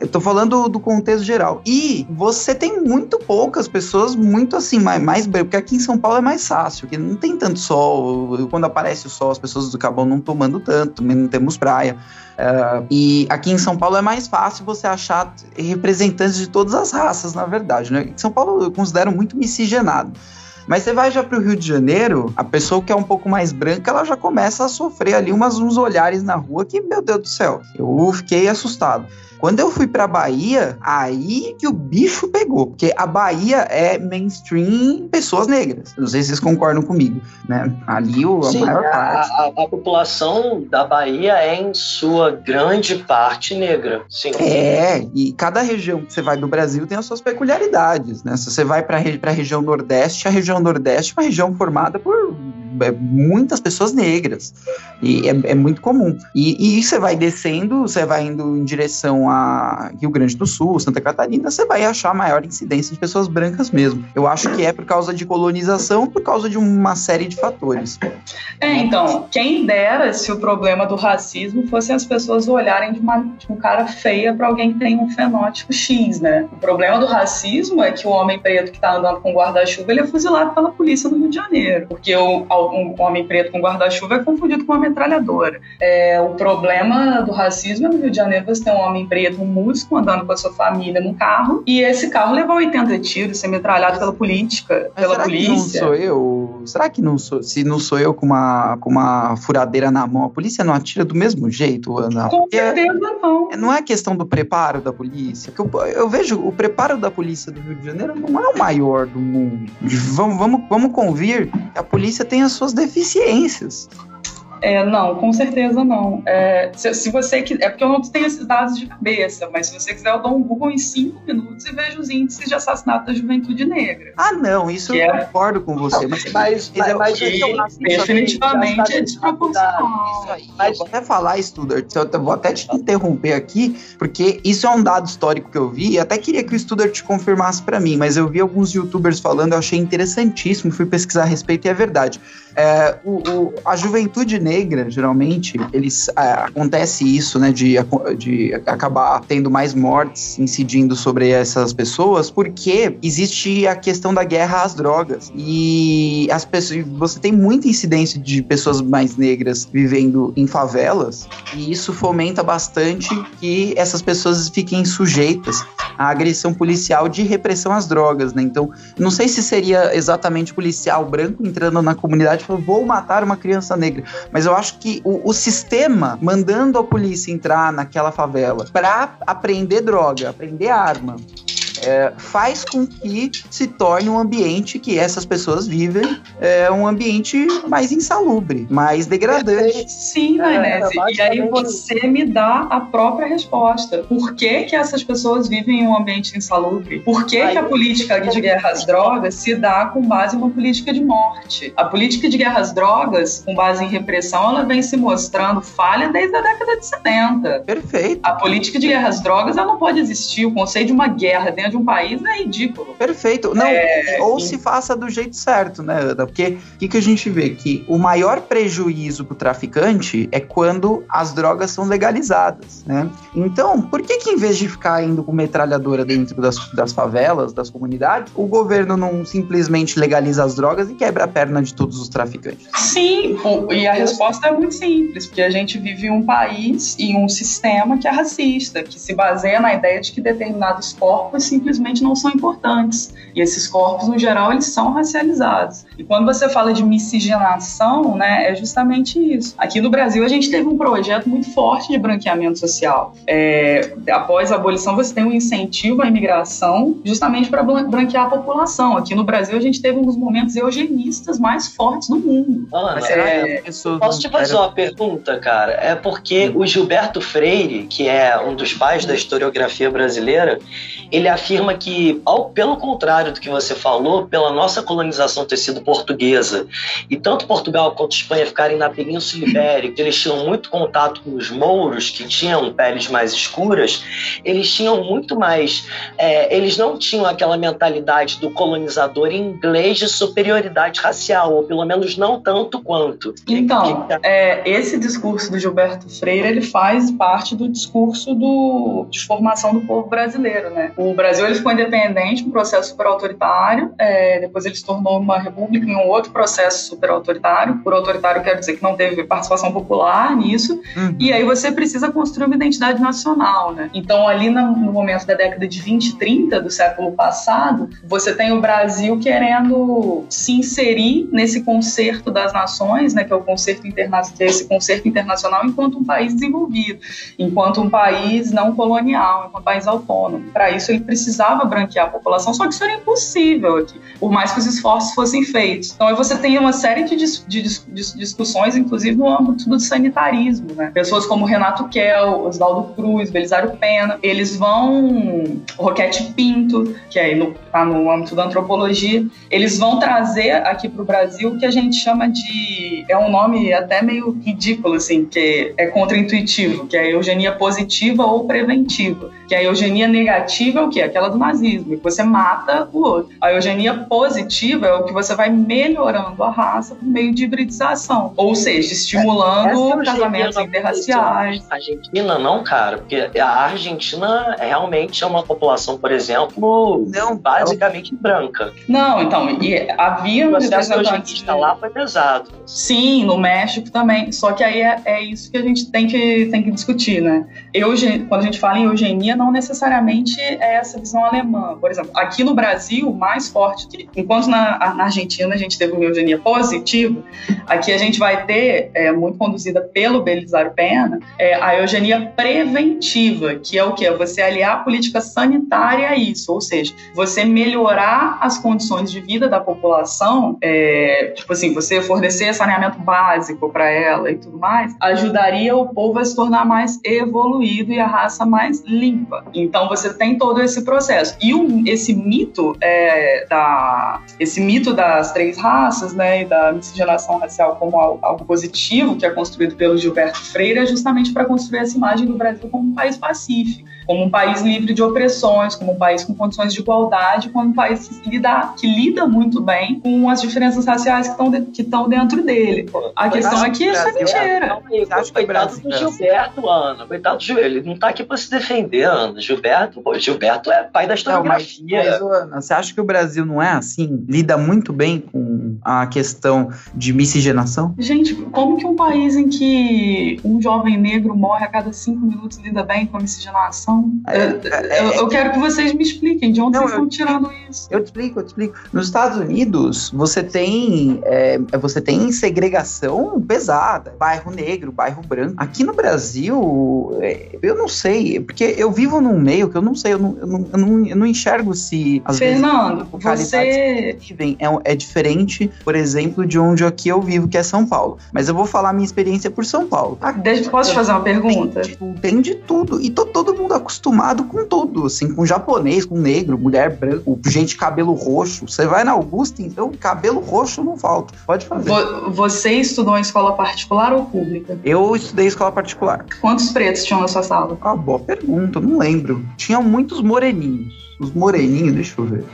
eu tô falando do contexto geral. E você tem muito poucas pessoas muito assim, mais, mais porque aqui em São Paulo é mais fácil, que não tem tanto sol. Quando aparece o sol, as pessoas do acabam não tomando tanto, não temos praia. Uh, e aqui em São Paulo é mais fácil você achar representantes de todas as raças, na verdade. Né? São Paulo eu considero muito miscigenado. Mas você vai já para o Rio de Janeiro, a pessoa que é um pouco mais branca, ela já começa a sofrer ali umas, uns olhares na rua que, meu Deus do céu, eu fiquei assustado. Quando eu fui pra Bahia, aí que o bicho pegou. Porque a Bahia é mainstream pessoas negras. Não sei se vocês concordam comigo, né? Ali o, a Sim, maior parte. A, a, a, população da Bahia é, em sua grande parte, negra. Sim. É, e cada região que você vai do Brasil tem as suas peculiaridades, né? Se você vai pra, pra região Nordeste, a região Nordeste é uma região formada por é, muitas pessoas negras. E é, é muito comum. E, e, você vai descendo, você vai indo em direção a Rio Grande do Sul, Santa Catarina, você vai achar maior incidência de pessoas brancas mesmo. Eu acho que é por causa de colonização, por causa de uma série de fatores. É, então, quem dera se o problema do racismo fosse as pessoas olharem de uma, de um cara feia para alguém que tem um fenótipo X, né? O problema do racismo é que o homem preto que tá andando com guarda-chuva, ele é fuzilado pela polícia no Rio de Janeiro, porque o, um homem preto com guarda-chuva é confundido com uma metralhadora. É, o problema do racismo é no Rio de Janeiro você tem um homem preto, um músico, andando com a sua família num carro, e esse carro levou 80 tiros, ser metralhado pela política, Mas pela será polícia. Que não sou eu? Será que não sou? Se não sou eu com uma, com uma furadeira na mão, a polícia não atira do mesmo jeito, Ana? Com certeza não. É, não é questão do preparo da polícia. Que eu, eu vejo o preparo da polícia do Rio de Janeiro não é o maior do mundo. Vamos, vamos, vamos convir. A polícia tem as suas deficiências. É, não, com certeza não. É, se, se, você é porque eu não tenho esses dados de cabeça, mas se você quiser eu dou um Google em cinco minutos e vejo os índices de assassinato da juventude negra. Ah, não, isso eu é... concordo com você, mas, mas, mas, mas eu, definitivamente é desproporcional. Isso aí, mas... eu vou até falar, Studart, eu vou até te interromper aqui, porque isso é um dado histórico que eu vi, e até queria que o Studart confirmasse para mim, mas eu vi alguns youtubers falando, eu achei interessantíssimo, fui pesquisar a respeito e é verdade. É, o, o, a juventude negra, geralmente, eles é, acontece isso, né, de, de acabar tendo mais mortes incidindo sobre essas pessoas, porque existe a questão da guerra às drogas. E as pessoas, você tem muita incidência de pessoas mais negras vivendo em favelas, e isso fomenta bastante que essas pessoas fiquem sujeitas à agressão policial de repressão às drogas, né? Então, não sei se seria exatamente policial branco entrando na comunidade falou, vou matar uma criança negra. Mas eu acho que o, o sistema mandando a polícia entrar naquela favela para aprender droga, aprender arma, é, faz com que se torne um ambiente que essas pessoas vivem é, um ambiente mais insalubre, mais degradante. Sim, é, E aí você me dá a própria resposta. Por que, que essas pessoas vivem em um ambiente insalubre? Por que, que a política de guerra às drogas se dá com base em uma política de morte? A política de guerra às drogas, com base em repressão, ela vem se mostrando falha desde a década de 70. Perfeito. A política de guerra às drogas ela não pode existir. O conceito de uma guerra dentro de um país é ridículo. Perfeito. Não, é, ou sim. se faça do jeito certo, né, Ana? Porque o que, que a gente vê? Que o maior prejuízo pro traficante é quando as drogas são legalizadas, né? Então, por que que em vez de ficar indo com metralhadora dentro das, das favelas, das comunidades, o governo não simplesmente legaliza as drogas e quebra a perna de todos os traficantes? Sim, e a resposta é muito simples, porque a gente vive um país e um sistema que é racista, que se baseia na ideia de que determinados corpos simplesmente não são importantes. E esses corpos, no geral, eles são racializados. E quando você fala de miscigenação, né, é justamente isso. Aqui no Brasil, a gente teve um projeto muito forte de branqueamento social. É, após a abolição, você tem um incentivo à imigração justamente para branquear a população. Aqui no Brasil, a gente teve um dos momentos eugenistas mais fortes do mundo. Ana, é, posso te fazer uma pergunta, cara? É porque o Gilberto Freire, que é um dos pais da historiografia brasileira, ele afirma que, ao, pelo contrário do que você falou, pela nossa colonização ter sido portuguesa, e tanto Portugal quanto Espanha ficarem na Península Ibérica, eles tinham muito contato com os mouros, que tinham peles mais escuras, eles tinham muito mais. É, eles não tinham aquela mentalidade do colonizador inglês de superioridade racial, ou pelo menos não tanto quanto. Então, é, esse discurso do Gilberto Freire ele faz parte do discurso do, de formação do povo brasileiro, né? O Brasil ele ficou independente, um processo super autoritário, é, depois ele se tornou uma república em um outro processo super autoritário. Por autoritário quero dizer que não teve participação popular nisso. Uhum. E aí você precisa construir uma identidade nacional, né? Então ali no, momento da década de 20 e 30 do século passado, você tem o Brasil querendo se inserir nesse concerto das nações, né, que é o concerto internacional, esse concerto internacional enquanto um país desenvolvido, enquanto um país não colonial, enquanto um país autônomo. Para isso ele precisava branquear a população, só que isso era impossível aqui, por mais que os esforços fossem feitos. Então aí você tem uma série de, dis de, dis de discussões, inclusive no âmbito do sanitarismo, né? Pessoas como Renato Kell, Oswaldo Cruz, Belisário Pena, eles vão, Roquete Pinto, que é no, tá no âmbito da antropologia, eles vão trazer aqui para o Brasil o que a gente chama de, é um nome até meio ridículo, assim, que é contraintuitivo, que é eugenia positiva ou preventiva, que é a eugenia negativa é o quê? Aquela do nazismo, que você mata o outro. A eugenia positiva é o que você vai melhorando a raça por meio de hibridização, ou seja, estimulando é casamentos interraciais. A Argentina não, cara, porque a Argentina realmente é uma população, por exemplo, não, basicamente branca. Não, então, e havia um representante lá foi pesado. Sim, no México também. Só que aí é, é isso que a gente tem que, tem que discutir, né? Eugen, quando a gente fala em eugenia, não necessariamente é essa visão alemã. Por exemplo, aqui no Brasil, mais forte, que, enquanto na, na, Argentina a gente teve uma eugenia positiva, aqui a gente vai ter, é, muito conduzida pelo Belisário Pena, é, a eugenia preventiva, que é o que? É você aliar a política sanitária a isso, ou seja, você melhorar as condições de vida da população, é, tipo assim, você fornecer saneamento básico para ela e tudo mais, ajudaria o povo a se tornar mais evoluído e a raça mais limpa. Então você tem todo esse processo. E esse mito é, da esse mito das três raças, né, e da miscigenação racial como algo positivo que é construído pelo Gilberto Freire é justamente para construir essa imagem do Brasil como um país pacífico, como um país livre de opressões, como um país com condições de igualdade, como um país que lida, que lida muito bem com as diferenças raciais que estão de, que estão dentro dele. A questão é que isso é mentira. Coitado do Gilberto, Ana. Coitado do Gilberto. Ele não está aqui para se defender, Ana. Gilberto, pô, Gilberto é pai da historiografia. Não, mas, mas, Ana, você acha que o Brasil não é assim? Lida muito bem com a questão de miscigenação? Gente, como que um país em que um jovem negro morre a cada cinco minutos lida bem com a miscigenação? É, é, eu, eu, quero que vocês me expliquem de onde não, vocês estão tirando isso. Eu te explico, eu te explico. Nos Estados Unidos, você tem, é, você tem segregação pesada. Bairro negro, bairro branco. Aqui no Brasil, é, eu não sei, porque eu vivo num meio que eu não sei, eu não, eu não, eu não, eu não enxergo se às Fernando, vezes, você vivem é, é diferente, por exemplo, de onde aqui eu vivo, que é São Paulo. Mas eu vou falar minha experiência por São Paulo. Ah, Deixa, posso te fazer uma pergunta? Tem de, tem de tudo. E tô todo mundo acostumado com tudo, assim, com japonês, com negro, mulher branca, gente de cabelo roxo. Você vai na Augusta, então cabelo roxo não falta. Pode fazer. Você estudou em escola particular ou pública? Eu estudei em escola particular. Quantos pretos tinham na sua sala? Ah, boa pergunta, não lembro. Tinham muitos moreninhos. Os moreninhos, deixa eu ver.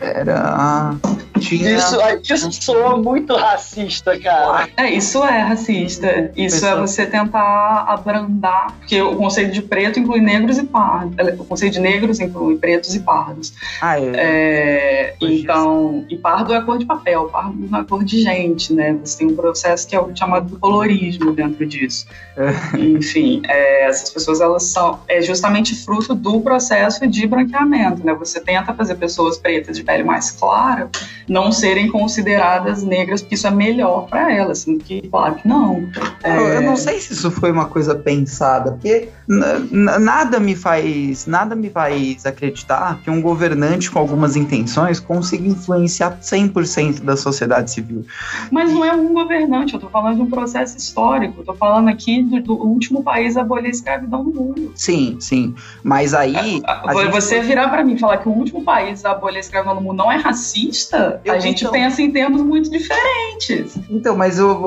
Era. Tinha... Isso, isso soa muito racista, cara. É, isso é racista. Isso é você tentar abrandar, porque o conceito de preto inclui negros e pardos. O conceito de negros inclui pretos e pardos. Ah, é. é então, e pardo é a cor de papel, pardo não é a cor de gente, né? Você tem um processo que é o chamado do colorismo dentro disso. É. Enfim, é, essas pessoas elas são é justamente fruto do processo de branqueamento, né? Você tenta fazer pessoas pretas de pele mais clara não serem consideradas negras, porque isso é melhor para elas, sendo que, claro que não. É... Eu, eu, não sei se isso foi uma coisa pensada, porque nada me faz nada me faz acreditar que um governante com algumas intenções consiga influenciar 100% da sociedade civil. Mas não é um governante, eu tô falando de um processo histórico, eu tô falando aqui do, do último país a abolir a escravidão no mundo. Sim, sim, mas aí... Você gente... virar para mim e falar que o último país a abolir a escravidão no mundo não é racista, eu, a gente então... pensa em termos muito diferentes. Então, mas eu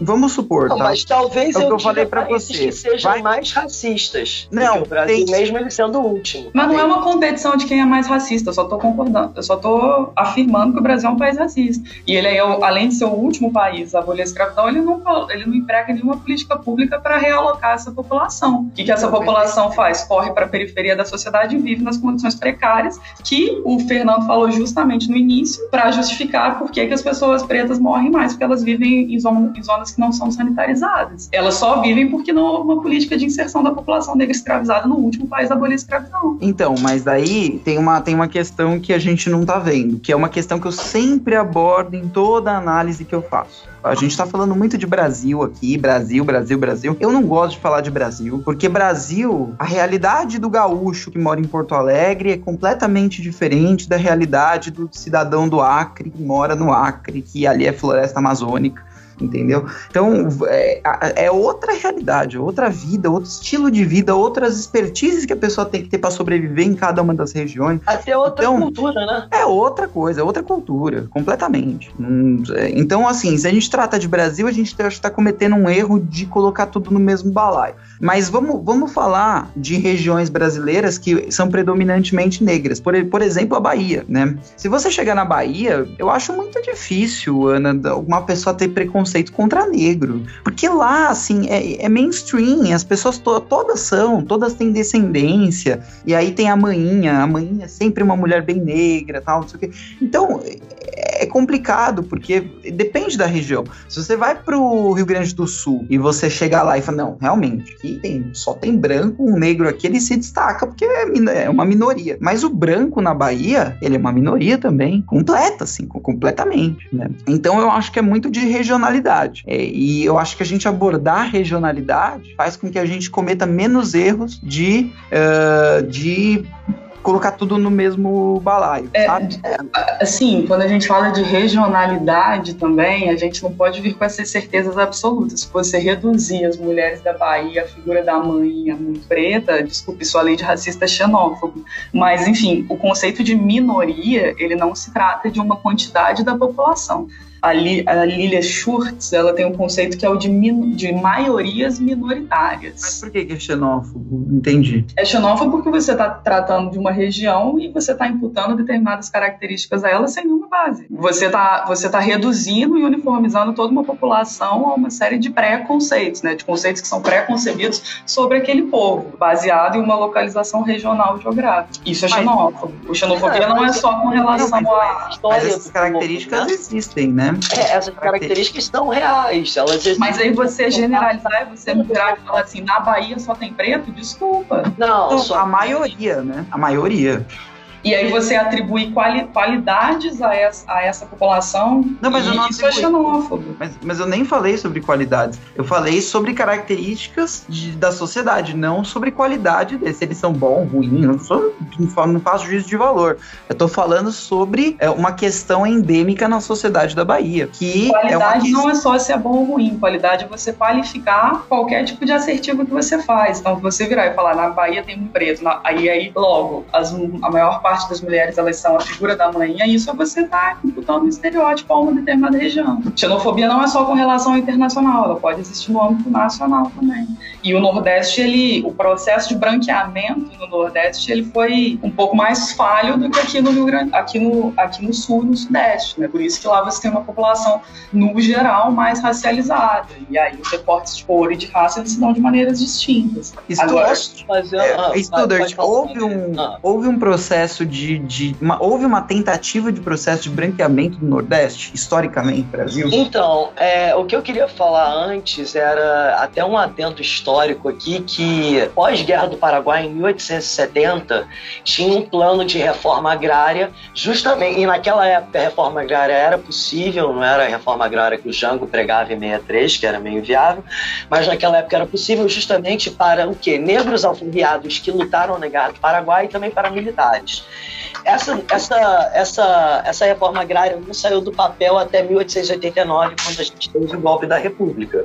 vamos supor, não, tá? Mas talvez é eu, eu falei para você que sejam Vai... mais racistas. Não, o Brasil, tem... mesmo ele sendo o último. Mas não é uma competição de quem é mais racista. Eu só tô concordando. Eu só tô afirmando que o Brasil é um país racista. E ele é, além de ser o último país a abolir a escravidão, ele não ele não emprega nenhuma política pública para realocar essa população. O que, que essa população faz? Corre para a periferia da sociedade e vive nas condições precárias que o Fernando falou justamente no início para justificar por que, que as pessoas pretas morrem mais, porque elas vivem em, zona, em zonas que não são sanitarizadas. Elas só vivem porque não houve uma política de inserção da população negra escravizada no último país a abolir a escravidão. Então, mas daí tem uma, tem uma questão que a gente não tá vendo, que é uma questão que eu sempre abordo em toda análise que eu faço. A gente está falando muito de Brasil aqui, Brasil, Brasil, Brasil. Eu não gosto de falar de Brasil, porque Brasil, a realidade do gaúcho que mora em Porto Alegre é completamente diferente da realidade do cidadão do Acre que mora no Acre, que ali é floresta amazônica entendeu? Então é, é, outra realidade, outra vida, outro estilo de vida, outras expertises que a pessoa tem que ter para sobreviver em cada uma das regiões. Até outra então, cultura, né? É outra coisa, é outra cultura, completamente. É, então, assim, se a gente trata de Brasil, a gente está cometendo um erro de colocar tudo no mesmo balaio. Mas vamos, vamos falar de regiões brasileiras que são predominantemente negras. Por, por exemplo, a Bahia, né? Se você chegar na Bahia, eu acho muito difícil, Ana, uma pessoa ter preconceito contra negro. Porque lá, assim, é, é mainstream, as pessoas to todas são, todas têm descendência. E aí tem a maninha, a maninha é sempre uma mulher bem negra, tal, não sei o quê. Então, é, complicado, porque depende da região. Se você vai pro Rio Grande do Sul e você chegar lá e fala, não, realmente, aqui tem, só tem branco, um negro aqui, ele se destaca porque é, é uma minoria. Mas o branco na Bahia, ele é uma minoria também, completa, assim, completamente, né? Então eu acho que é muito de regionalidade. É, e eu acho que a gente abordar a regionalidade faz com que a gente cometa menos erros de, uh, de colocar tudo no mesmo balaio, é, sabe? É, assim, quando a gente fala de regionalidade também, a gente não pode vir com essas certezas absolutas. Se você reduzir as mulheres da Bahia, a figura da mãe muito preta, desculpe, sua lei de racista é xenófobo. Mas, enfim, o conceito de minoria, ele não se trata de uma quantidade da população a, Li, a Lilia Schurtz, ela tem um conceito que é o de, min, de maiorias minoritárias. Mas por que é xenófobo? Entendi. É xenófobo porque você está tratando de uma região e você está imputando determinadas características a ela sem nenhuma Você está você tá reduzindo e uniformizando toda uma população a uma série de pré-conceitos, né, de conceitos que são pré-concebidos sobre aquele povo, baseado em uma localização regional geográfica. Isso é xenófobo. O xenofobia é, não é só com relação não, mas, a... Mas essas características existem, né? É, essas características são reais. Elas existem. Mas aí você generalizar e você virar e falar assim, na Bahia só tem preto? Desculpa. Não, então, só... a maioria, né? A maioria. E aí você atribui quali qualidades a essa, a essa população. Não, mas eu não isso é xenófobo. Mas, mas eu nem falei sobre qualidades. Eu falei sobre características de, da sociedade, não sobre qualidade se eles são bons, ruins. Não, sou, não faço juízo de valor. Eu tô falando sobre é, uma questão endêmica na sociedade da Bahia. Que qualidade é não é só se é bom ou ruim. Qualidade é você qualificar qualquer tipo de assertivo que você faz. Então, você virar e falar, na Bahia tem um preto, na, aí, aí logo, as, a maior parte parte das mulheres elas são a figura da mãe, e isso é você está imputando um estereótipo a uma determinada região. Xenofobia não é só com relação internacional, ela pode existir no âmbito nacional também. E o Nordeste, ele, o processo de branqueamento no Nordeste, ele foi um pouco mais falho do que aqui no Rio Grande, aqui no, aqui no Sul, no Sudeste, né? Por isso que lá você tem uma população, no geral, mais racializada. E aí os recortes de cor e de raça eles se dão de maneiras distintas. Agora, fazer, é, ah, Studart, houve um, ah. houve um processo de. de uma, houve uma tentativa de processo de branqueamento do Nordeste, historicamente, no Brasil? Então, é, o que eu queria falar antes era até um atento histórico aqui que, pós-Guerra do Paraguai, em 1870, tinha um plano de reforma agrária, justamente. E naquela época a reforma agrária era possível, não era a reforma agrária que o Jango pregava em 63, que era meio inviável, mas naquela época era possível justamente para o quê? Negros alforriados que lutaram na Guerra do Paraguai e também para militares. Essa, essa, essa, essa reforma agrária não saiu do papel até 1889, quando a gente teve o golpe da República.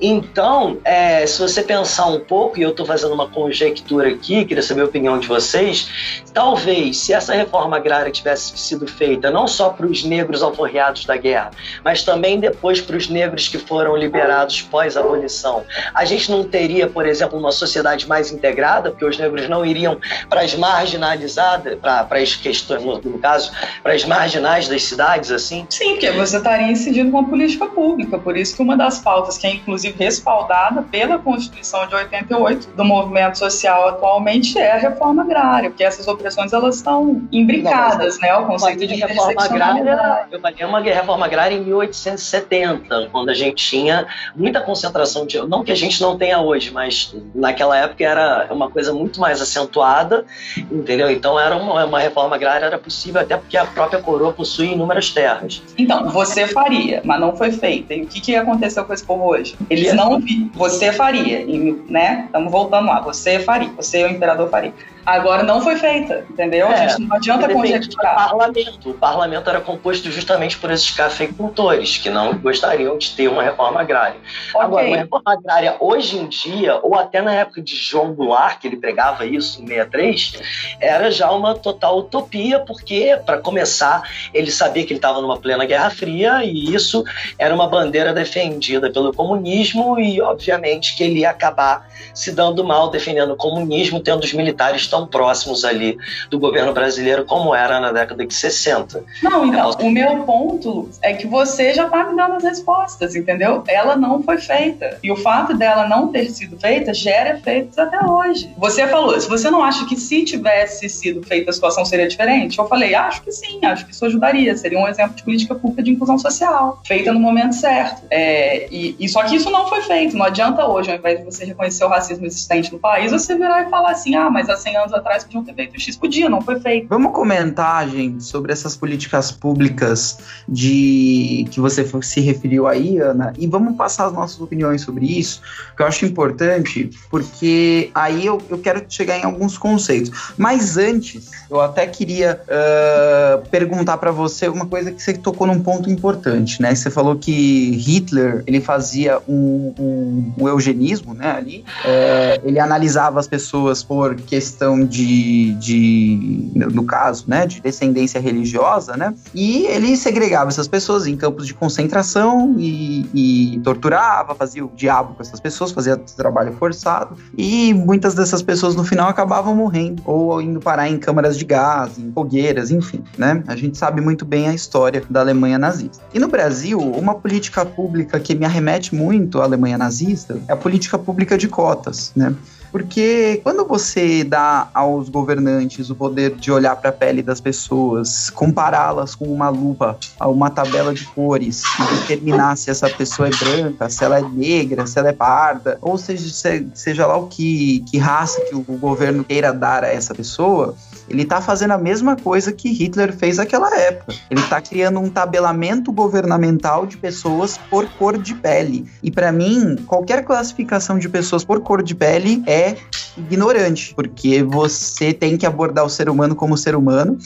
Então, é, se você pensar um pouco, e eu estou fazendo uma conjectura aqui, queria saber a opinião de vocês, talvez se essa reforma agrária tivesse sido feita não só para os negros alforreados da guerra, mas também depois para os negros que foram liberados pós-abolição, a gente não teria, por exemplo, uma sociedade mais integrada, porque os negros não iriam para as marginalizadas, para as questões, no, no caso, para as marginais das cidades, assim? Sim, porque você estaria incidindo com a política pública. Por isso que uma das pautas que é inclusive respaldada pela Constituição de 88 do movimento social atualmente é a reforma agrária, porque essas opressões elas estão imbricadas, né? O conceito de reforma agrária. Eu falei uma reforma agrária em 1870, quando a gente tinha muita concentração de, não que a gente não tenha hoje, mas naquela época era uma coisa muito mais acentuada, entendeu? Então era uma, uma reforma agrária era possível, até porque a própria coroa possui inúmeras terras. Então, você faria, mas não foi feita. E o que, que aconteceu com esse povo hoje? Eles não você faria, né? Estamos voltando lá, você faria, você o imperador faria. Agora não foi feita, entendeu? É, a gente não adianta conjecturar. Parlamento. O parlamento era composto justamente por esses cafeicultores que não gostariam de ter uma reforma agrária. Okay. Agora, uma reforma agrária hoje em dia, ou até na época de João Goulart, que ele pregava isso em 63, era já uma total utopia, porque, para começar, ele sabia que ele estava numa plena Guerra Fria e isso era uma bandeira defendida pelo comunismo e, obviamente, que ele ia acabar se dando mal defendendo o comunismo, tendo os militares tão próximos ali do governo brasileiro como era na década de 60. Não, então, o meu ponto é que você já está me dando as respostas, entendeu? Ela não foi feita. E o fato dela não ter sido feita gera efeitos até hoje. Você falou, se você não acha que se tivesse sido feita a situação seria diferente, eu falei, acho que sim, acho que isso ajudaria. Seria um exemplo de política pública de inclusão social, feita no momento certo. É, e, e só que isso não foi feito. Não adianta hoje, ao invés de você reconhecer o racismo existente no país, você virar e falar assim, ah, mas há 100 anos atrás podiam ter feito X. Podia, não foi feito. Vamos comentar, gente, sobre essas políticas públicas de que você se referiu aí, Ana, e vamos passar as nossas opiniões sobre isso, que eu acho importante, porque aí eu, eu quero chegar em alguns conceitos. Mas antes, eu até queria uh, perguntar para você uma coisa que você tocou num ponto importante, né? Você falou que Hitler ele fazia um, um, um eugenismo, né? Ali, uh, ele analisava as pessoas por questão de, de, no caso, né, de descendência religiosa, né? E ele segregava essas pessoas em campos de concentração e, e torturava, fazia o diabo com essas pessoas, fazia trabalho forçado e muitas dessas pessoas no final acabavam morrendo ou indo parar em câmaras de gás, em fogueiras, enfim, né? A gente sabe muito bem a história da Alemanha nazista. E no Brasil, uma política pública que me arremete muito à Alemanha nazista é a política pública de cotas, né? Porque quando você dá aos governantes o poder de olhar para a pele das pessoas, compará-las com uma lupa, uma tabela de cores, e determinar se essa pessoa é branca, se ela é negra, se ela é parda, ou seja, seja lá o que, que raça que o governo queira dar a essa pessoa, ele está fazendo a mesma coisa que Hitler fez naquela época. Ele está criando um tabelamento governamental de pessoas por cor de pele. E para mim, qualquer classificação de pessoas por cor de pele é ignorante, porque você tem que abordar o ser humano como ser humano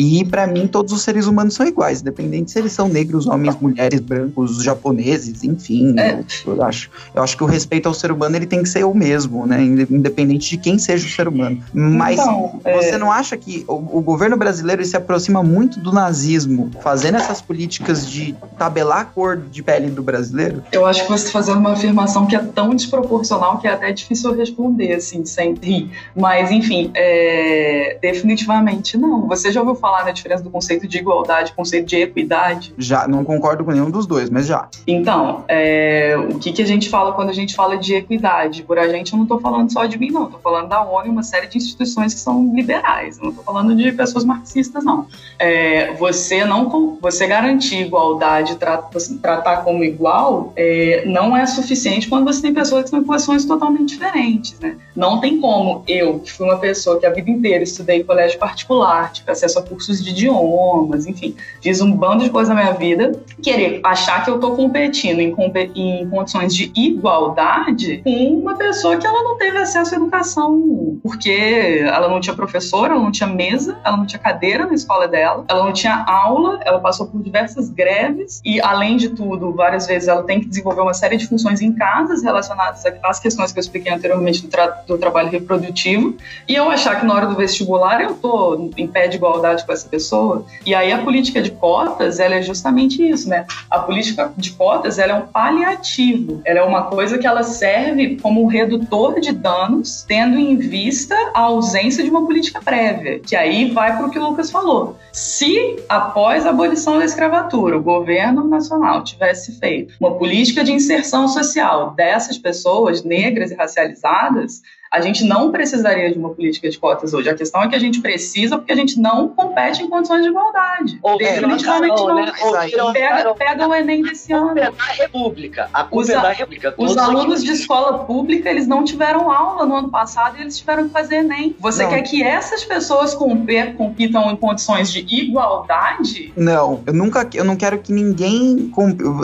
e para mim, todos os seres humanos são iguais, independente se eles são negros, homens, mulheres, brancos, japoneses, enfim. É. Eu, eu, acho, eu acho que o respeito ao ser humano ele tem que ser o mesmo, né? Independente de quem seja o ser humano. Mas então, você é... não acha que o, o, governo brasileiro se aproxima muito do nazismo, fazendo essas políticas de tabelar a cor de pele do brasileiro? Eu acho que você está fazendo uma afirmação que é tão desproporcional que é até difícil responder, assim, sem rir. Mas, enfim, é... definitivamente não. Você já ouviu falar falar na diferença do conceito de igualdade e conceito de equidade? Já, não concordo com nenhum dos dois, mas já. Então, é, o que, que a gente fala quando a gente fala de equidade? Por a gente, eu não estou falando só de mim, não. Estou falando da ONU e uma série de instituições que são liberais. Eu não estou falando de pessoas marxistas, não. É, você não você garantir igualdade, tratar, tratar como igual, é, não é suficiente quando você tem pessoas que são em posições totalmente diferentes, né? Não tem como eu, que fui uma pessoa que a vida inteira estudei em colégio particular, tive acesso a cursos de idiomas, enfim, fiz um bando de coisa na minha vida, querer achar que eu tô competindo em, em condições de igualdade com uma pessoa que ela não teve acesso à educação, porque ela não tinha professora, ela não tinha mesa, ela não tinha cadeira na escola dela, ela não tinha aula, ela passou por diversas greves e, além de tudo, várias vezes ela tem que desenvolver uma série de funções em casas relacionadas às questões que eu expliquei anteriormente do, tra do trabalho reprodutivo. E eu achar que na hora do vestibular eu tô em pé de igualdade com essa pessoa. E aí a política de cotas, ela é justamente isso, né? A política de cotas, ela é um paliativo. Ela é uma coisa que ela serve como um redutor de danos, tendo em vista a ausência de uma política prévia. Que aí vai para o que o Lucas falou. Se após a abolição da escravatura, o governo nacional tivesse feito uma política de inserção social dessas pessoas negras e racializadas, a gente não precisaria de uma política de cotas hoje. A questão é que a gente precisa porque a gente não compete em condições de igualdade. Ou Definitivamente não. Né? Ou pega, pega o Enem desse ano. A culpa é da República. A culpa os, é da República. Todos os alunos de escola pública, eles não tiveram aula no ano passado e eles tiveram que fazer Enem. Você não. quer que essas pessoas compitam em condições de igualdade? Não, eu nunca, eu não quero que ninguém,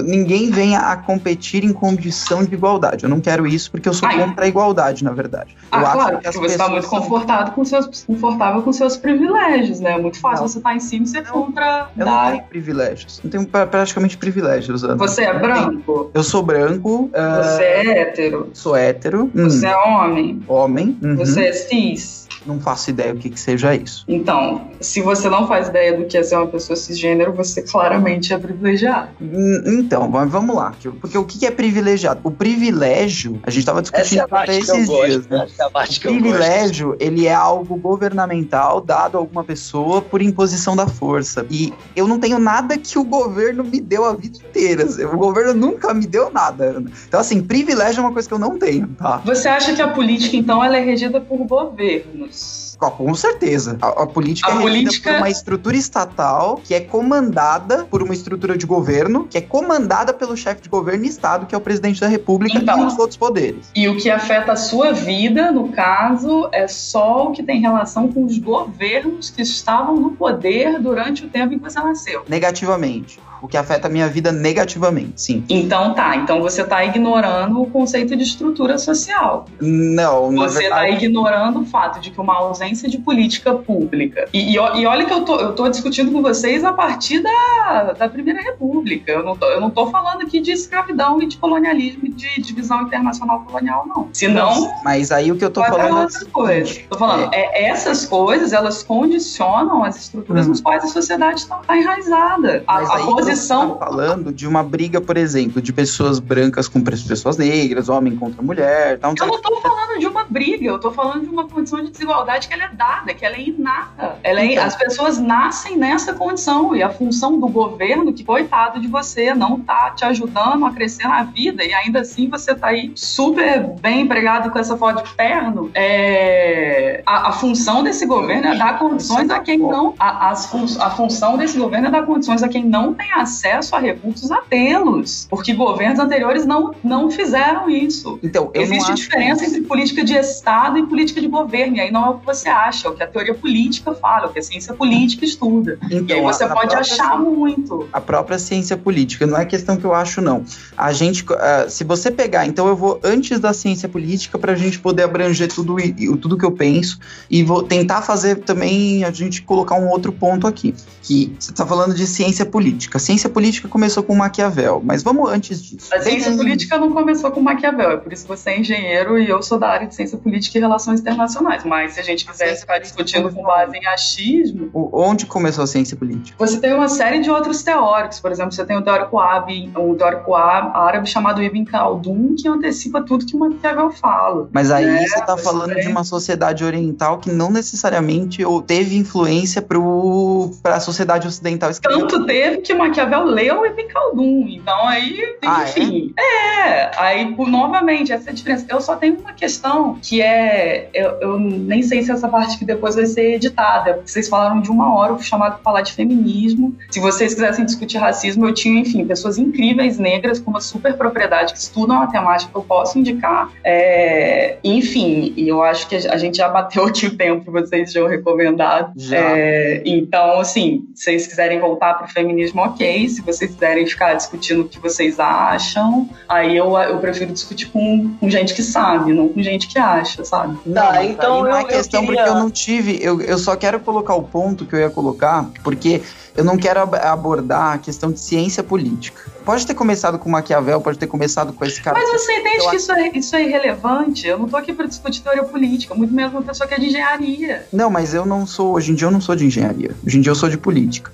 ninguém venha a competir em condição de igualdade. Eu não quero isso porque eu sou Ai. contra a igualdade, na verdade. Ah, eu claro, porque você está muito confortado com seus, confortável com seus privilégios, né? É muito fácil não. você estar tá em cima e ser contra. Eu não tenho privilégios. Não tenho praticamente privilégios, Ana. Você é branco? Eu sou branco. Você uh... é hétero? Sou hétero. Você hum. é homem? Homem. Uhum. Você é cis? Não faço ideia o que, que seja isso. Então, se você não faz ideia do que é ser uma pessoa cisgênero, você claramente é privilegiado. Hum, então, vamos lá. Porque o que é privilegiado? O privilégio, a gente estava discutindo é até esses dias, né? É o privilégio, ele é algo governamental dado a alguma pessoa por imposição da força. E eu não tenho nada que o governo me deu a vida inteira. O governo nunca me deu nada. Então, assim, privilégio é uma coisa que eu não tenho, tá? Você acha que a política, então, ela é regida por governos? Com certeza. A, a política a é política... por uma estrutura estatal que é comandada por uma estrutura de governo, que é comandada pelo chefe de governo e Estado, que é o presidente da República então, e os outros poderes. E o que afeta a sua vida, no caso, é só o que tem relação com os governos que estavam no poder durante o tempo em que você nasceu. Negativamente o que afeta a minha vida negativamente, sim. Então tá, então você está ignorando o conceito de estrutura social. Não, Você está verdade... ignorando o fato de que uma ausência de política pública. E, e, e, olha que eu tô, eu tô discutindo com vocês a partir da, da Primeira República. Eu não, tô, eu não tô falando aqui de escravidão e de colonialismo e de divisão internacional colonial, não. Senão. Mas aí o que eu tô falando. É outra coisa. Tô falando, é. é. essas coisas, elas condicionam as estruturas hum. nas quais a sociedade está tá enraizada. Mas a, a posição Tá falando de uma briga, por exemplo, de pessoas brancas com pessoas negras, homem contra mulher. Tá eu não tô falando de uma briga, eu tô falando de uma condição de desigualdade que ela é dada, que ela é inata. Ela é, então. As pessoas nascem nessa condição e a função do governo, que coitado de você, não tá te ajudando a crescer na vida e ainda assim você tá aí super bem empregado com essa foto de perno. É... A, a, função desse governo é dar condições a quem não. A, a, a função desse governo é dar condições a quem não tem acesso a recursos a tê-los, porque governos anteriores não, não fizeram isso. Então, Existe diferença entre política de Estado e política de governo, e aí não é o que você acha, é o que a teoria política fala, é o que a ciência política estuda. Então, e aí você a, pode achar muito. A própria ciência política, não é questão que eu acho, não. A gente, uh, se você pegar, então eu vou antes da ciência política para a gente poder abranger tudo, tudo que eu penso e vou tentar fazer também a gente colocar um outro ponto aqui, que você está falando de ciência política. Ciência política começou com Maquiavel, mas vamos antes disso. A ciência Tem... política não começou com Maquiavel, é por isso que você é engenheiro e eu sou da área de ciência política e relações internacionais. Mas se a gente quiser ficar discutindo com base em achismo. Onde começou a ciência política? Você tem uma série de outros teóricos, por exemplo, você tem o teórico árabe, o teórico árabe chamado Ibn Khaldun, que antecipa tudo que Maquiavel fala. Mas aí né? você está falando de uma sociedade oriental que não necessariamente teve influência para a sociedade ocidental. Tanto teve que Maquiavel Maquiavel leu o Ibn Khaldun. Então aí, ah, enfim. É? é? aí novamente, essa é a diferença. Eu só tenho uma questão que é. Eu, eu, nem sei se essa parte que depois vai ser editada, vocês falaram de uma hora, fui chamado falar de feminismo. Se vocês quisessem discutir racismo, eu tinha, enfim, pessoas incríveis negras com uma super propriedade que estudam a temática que eu posso indicar. É, enfim, e eu acho que a gente já bateu aqui o tempo vocês já recomendado. Já. É, então, assim, se vocês quiserem voltar para o feminismo, ok se vocês quiserem ficar discutindo o que vocês acham, aí eu, eu prefiro discutir com, com gente que sabe, não com gente que acha, sabe? Tá, então não é questão eu queria... porque eu não tive, eu, eu só quero colocar o ponto que eu ia colocar, porque eu não quero abordar a questão de ciência política. Pode ter começado com Maquiavel, pode ter começado com esse cara. Mas você entende que isso é, isso é irrelevante? Eu não tô aqui para discutir teoria política, muito menos uma pessoa que é de engenharia. Não, mas eu não sou, hoje em dia eu não sou de engenharia. Hoje em dia eu sou de política.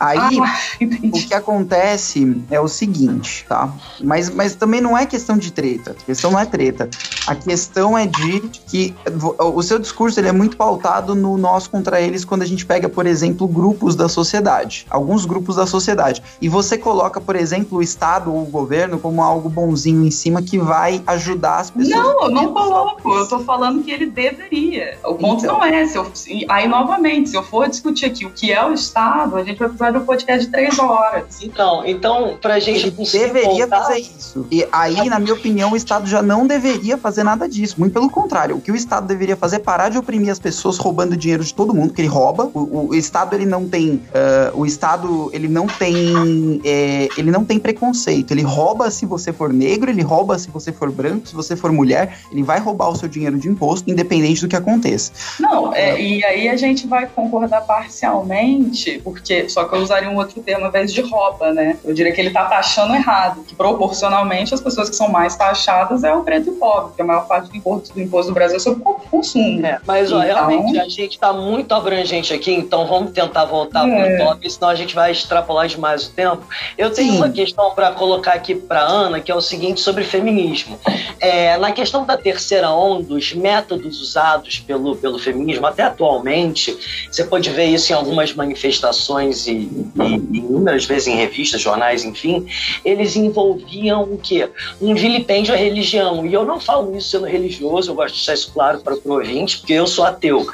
Aí, ah, o que acontece é o seguinte, tá? Mas, mas também não é questão de treta. A questão não é treta. A questão é de que o seu discurso ele é muito pautado no nós contra eles quando a gente pega, por exemplo, grupos da sociedade. Alguns grupos da sociedade. E você coloca, por exemplo, exemplo, o Estado ou o governo como algo bonzinho em cima que vai ajudar as pessoas. Não, eu não coloco. Eu tô falando que ele deveria. O ponto então. não é. Se eu, aí, novamente, se eu for discutir aqui o que é o Estado, a gente vai precisar de um podcast de três horas. Então, então pra gente ele deveria voltar... fazer isso. E aí, na minha opinião, o Estado já não deveria fazer nada disso. Muito pelo contrário. O que o Estado deveria fazer é parar de oprimir as pessoas roubando dinheiro de todo mundo, que ele rouba. O, o Estado, ele não tem... Uh, o Estado, ele não tem... É, ele não tem preconceito. Ele rouba se você for negro, ele rouba se você for branco, se você for mulher, ele vai roubar o seu dinheiro de imposto, independente do que aconteça. Não, é, e aí a gente vai concordar parcialmente, porque só que eu usaria um outro termo ao invés de roupa, né? Eu diria que ele está taxando errado, que proporcionalmente as pessoas que são mais taxadas é o preto e o pobre, porque a maior parte do imposto do, imposto do Brasil é sobre consumo. É, mas ó, então... realmente a gente está muito abrangente aqui, então vamos tentar voltar é. para o top, senão a gente vai extrapolar demais o tempo. Eu tenho Sim. uma questão para colocar aqui para Ana, que é o seguinte sobre feminismo. É, na questão da terceira onda, os métodos usados pelo, pelo feminismo, até atualmente, você pode ver isso em algumas manifestações e, e, inúmeras vezes em revistas, jornais, enfim, eles envolviam o quê? Um vilipêndio à religião. E eu não falo isso sendo religioso, eu gosto de deixar isso claro para o ouvinte, porque eu sou ateu.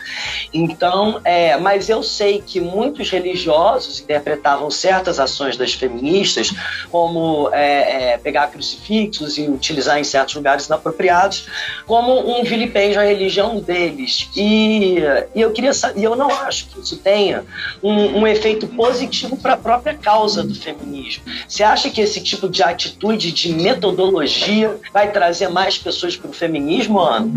Então, é, mas eu sei que muitos religiosos interpretavam certas ações das feministas como é, é, pegar crucifixos e utilizar em certos lugares inapropriados como um vilipêndio à religião deles. E, e eu queria e eu não acho que isso tenha um, um efeito positivo para a própria causa do feminismo. Você acha que esse tipo de atitude, de metodologia, vai trazer mais pessoas para o feminismo, Ana?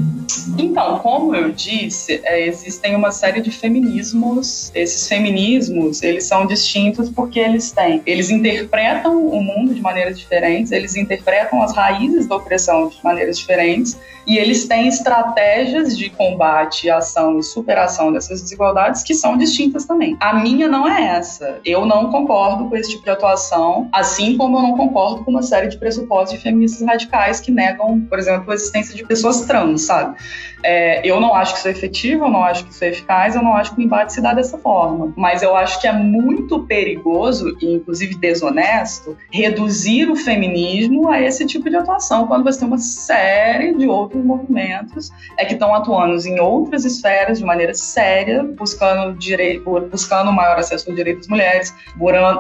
Então, como eu disse, é, existem uma série de feminismos. Esses feminismos, eles são distintos porque eles têm, eles interpretam o mundo de maneiras diferentes, eles interpretam as raízes da opressão de maneiras diferentes e eles têm estratégias de combate, ação e superação dessas desigualdades que são distintas também. A minha não é essa. Eu não concordo com esse tipo de atuação, assim como eu não concordo com uma série de pressupostos de feministas radicais que negam, por exemplo, a existência de pessoas trans, sabe? É, eu não acho que isso é efetivo, eu não acho que isso é eficaz, eu não acho que o embate se dá dessa forma. Mas eu acho que é muito perigoso e, inclusive, desonesto reduzir o feminismo a esse tipo de atuação, quando você tem uma série de outros movimentos é que estão atuando em outras esferas de maneira séria, buscando, direito, buscando maior acesso ao direito das mulheres,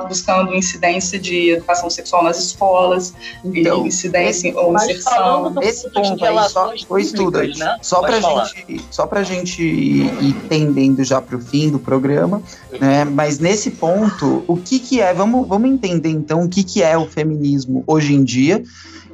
buscando incidência de educação sexual nas escolas, então, incidência ou inserção. Esse ponto aí, só, o estudo, né? só para gente, só pra gente ir tendendo já para o fim do programa, né? Mas nesse ponto, o que que é? Vamos, vamos entender então o que que é o feminismo hoje em dia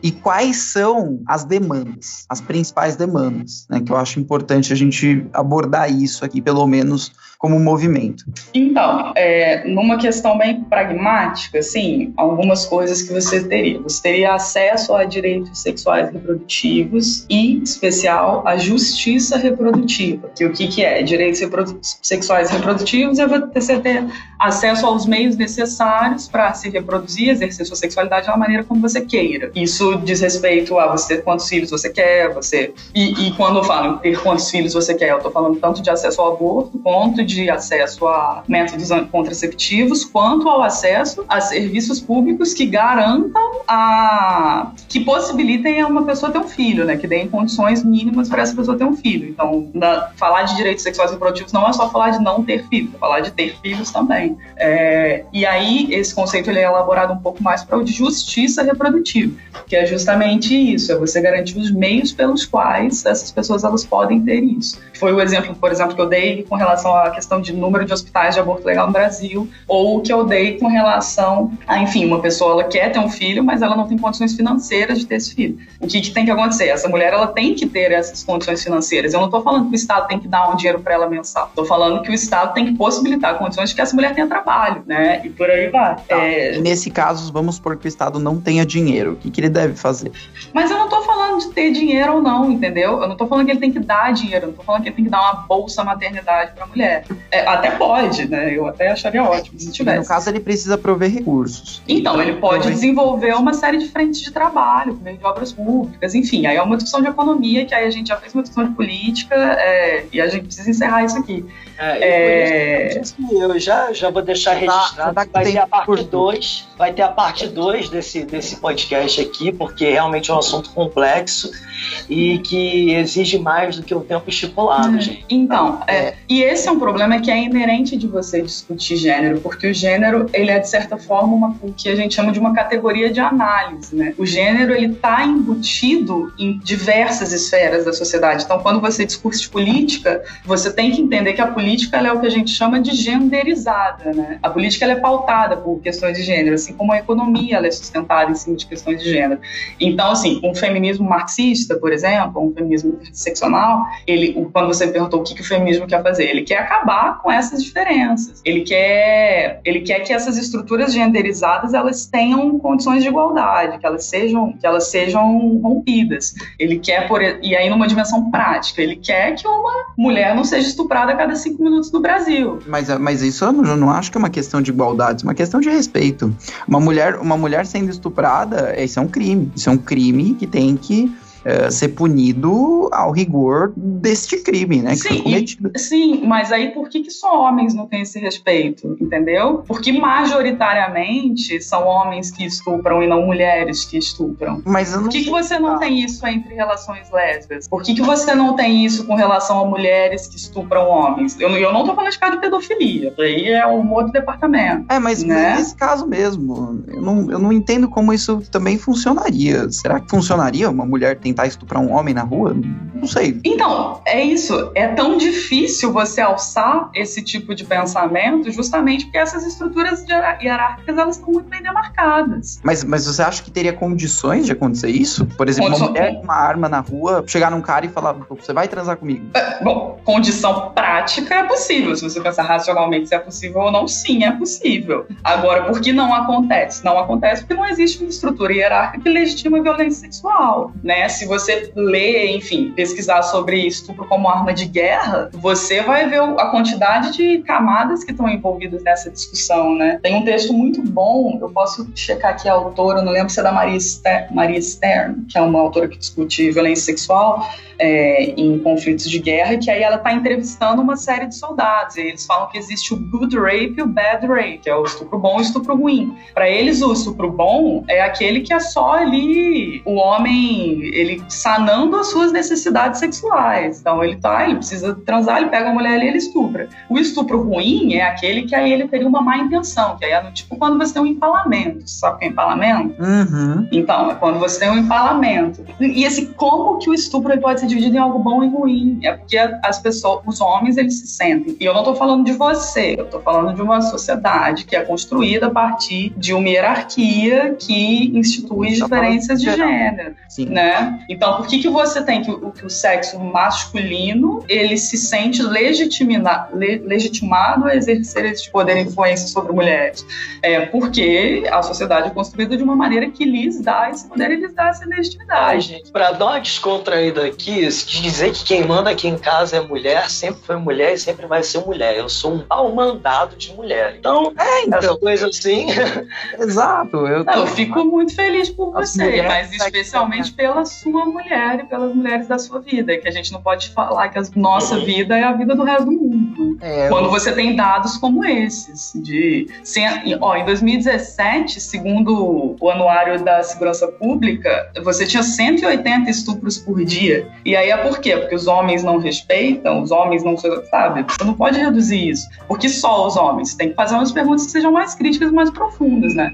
e quais são as demandas, as principais demandas, né? Que eu acho importante a gente abordar isso aqui, pelo menos como movimento? Então, é, numa questão bem pragmática, assim, algumas coisas que você teria. Você teria acesso a direitos sexuais reprodutivos e, em especial, a justiça reprodutiva. Que o que, que é? Direitos reprodu sexuais reprodutivos é você ter acesso aos meios necessários para se reproduzir, exercer sua sexualidade da maneira como você queira. Isso diz respeito a você quantos filhos você quer, você. E, e quando eu falo ter quantos filhos você quer, eu estou falando tanto de acesso ao aborto quanto de de acesso a métodos contraceptivos, quanto ao acesso a serviços públicos que garantam a que possibilitem a uma pessoa ter um filho, né? Que deem condições mínimas para essa pessoa ter um filho. Então, na, falar de direitos sexuais e reprodutivos não é só falar de não ter filhos, é falar de ter filhos também. É, e aí esse conceito ele é elaborado um pouco mais para o de justiça reprodutiva, que é justamente isso, é você garantir os meios pelos quais essas pessoas elas podem ter isso. Foi o exemplo, por exemplo, que eu dei com relação à questão de número de hospitais de aborto legal no Brasil, ou o que eu dei com relação a, enfim, uma pessoa ela quer ter um filho, mas ela não tem condições financeiras de ter esse filho. O que, que tem que acontecer? Essa mulher ela tem que ter essas condições financeiras. Eu não estou falando que o Estado tem que dar um dinheiro para ela mensal. Estou falando que o Estado tem que possibilitar condições de que essa mulher tenha trabalho, né? E por aí vai. Tá. É... Nesse caso, vamos supor que o Estado não tenha dinheiro. O que, que ele deve fazer? Mas eu não estou falando de ter dinheiro ou não, entendeu? Eu não estou falando que ele tem que dar dinheiro. Eu não estou falando que ele tem que dar uma bolsa maternidade para a mulher. É, até pode, né? Eu até acharia ótimo se tivesse. No caso, ele precisa prover recursos. Então, ele pode prover... desenvolver uma série de frentes de trabalho, por meio de obras públicas, enfim. Aí é uma discussão de economia, que aí a gente já fez uma discussão de política, é, e a gente precisa encerrar isso aqui. É, é... eu já, já vou deixar registrado tá, vai ter a parte 2, vai ter a parte 2 desse, desse podcast aqui, porque realmente é um assunto complexo e que exige mais do que o tempo estipulado, é. gente. Então, é, e esse é um problema que é inerente de você discutir gênero, porque o gênero, ele é de certa forma uma, o que a gente chama de uma categoria de análise, né? O gênero, ele está embutido em diversas esferas da sociedade. Então, quando você discute política, você tem que entender que a política é o que a gente chama de genderizada, né? A política é pautada por questões de gênero, assim como a economia é sustentada em cima de questões de gênero. Então, assim, um feminismo marxista, por exemplo, um feminismo interseccional, ele, quando você perguntou o que, que o feminismo quer fazer, ele quer acabar com essas diferenças. Ele quer, ele quer que essas estruturas genderizadas elas tenham condições de igualdade, que elas sejam, que elas sejam rompidas. Ele quer, por, e aí numa dimensão prática, ele quer que uma mulher não seja estuprada a cada cinco minutos no Brasil. Mas, mas isso eu não, eu não acho que é uma questão de igualdade, é uma questão de respeito. Uma mulher, uma mulher sendo estuprada, isso é um crime. Isso é um crime que tem que uh, ser punido ao rigor deste crime, né? Sim, e, sim, mas aí por que, que só homens não têm esse respeito, entendeu? Porque majoritariamente são homens que estupram e não mulheres que estupram. Mas por que, que você não tem isso entre relações lésbicas? Por que, que você não tem isso com relação a mulheres que estupram homens? Eu, eu não tô falando de caso de pedofilia, aí é um outro departamento. É, mas, né? nesse caso mesmo, eu não, eu não entendo como isso também funcionaria. Será que funcionaria uma mulher ter tentar estuprar um homem na rua? Não sei. Então, é isso. É tão difícil você alçar esse tipo de pensamento justamente porque essas estruturas hierárquicas elas estão muito bem demarcadas. Mas, mas você acha que teria condições de acontecer isso? Por exemplo, Condição... uma mulher com uma arma na rua, chegar num cara e falar, você vai transar comigo? É, bom, condição prática é possível. Se você pensar racionalmente se é possível ou não, sim, é possível. Agora, por que não acontece? Não acontece porque não existe uma estrutura hierárquica que legitima a violência sexual, né? Se você ler, enfim, pesquisar sobre estupro como arma de guerra, você vai ver a quantidade de camadas que estão envolvidas nessa discussão, né? Tem um texto muito bom, eu posso checar aqui a autora, não lembro se é da Maria, Ster Maria Stern, que é uma autora que discute violência sexual, é, em conflitos de guerra, que aí ela está entrevistando uma série de soldados. E eles falam que existe o good rape e o bad rape, que é o estupro bom e o estupro ruim. Para eles, o estupro bom é aquele que é só ali o homem, ele sanando as suas necessidades sexuais. Então ele tá, ele precisa transar, ele pega a mulher ali e ele estupra. O estupro ruim é aquele que aí ele teria uma má intenção, que aí é tipo quando você tem um empalamento. Sabe o que é empalamento? Uhum. Então, é quando você tem um empalamento. E esse como que o estupro pode ser dividido em algo bom e ruim. É porque as pessoas, os homens, eles se sentem. E eu não estou falando de você, eu estou falando de uma sociedade que é construída a partir de uma hierarquia que institui tá diferenças de gênero, Sim. né? Então, por que que você tem que, que o sexo masculino ele se sente legitimina, le, legitimado a exercer esse poder e influência sobre mulheres? É porque a sociedade é construída de uma maneira que lhes dá esse poder e lhes dá essa legitimidade. Para dar uma descontraída aqui, de dizer que quem manda aqui em casa é mulher, sempre foi mulher e sempre vai ser mulher. Eu sou um pau mandado de mulher. Então, é, então essa coisa assim. Exato. Eu, tô... eu, fico muito feliz por você, mas especialmente pela sua mulher e pelas mulheres da sua vida. Que a gente não pode falar que a nossa uhum. vida é a vida do resto do mundo. É, Quando eu... você tem dados como esses. De, ó, em 2017, segundo o Anuário da Segurança Pública, você tinha 180 estupros por dia. E aí é por quê? Porque os homens não respeitam, os homens não. Sabe? Você não pode reduzir isso. Porque só os homens? Tem que fazer umas perguntas que sejam mais críticas e mais profundas, né?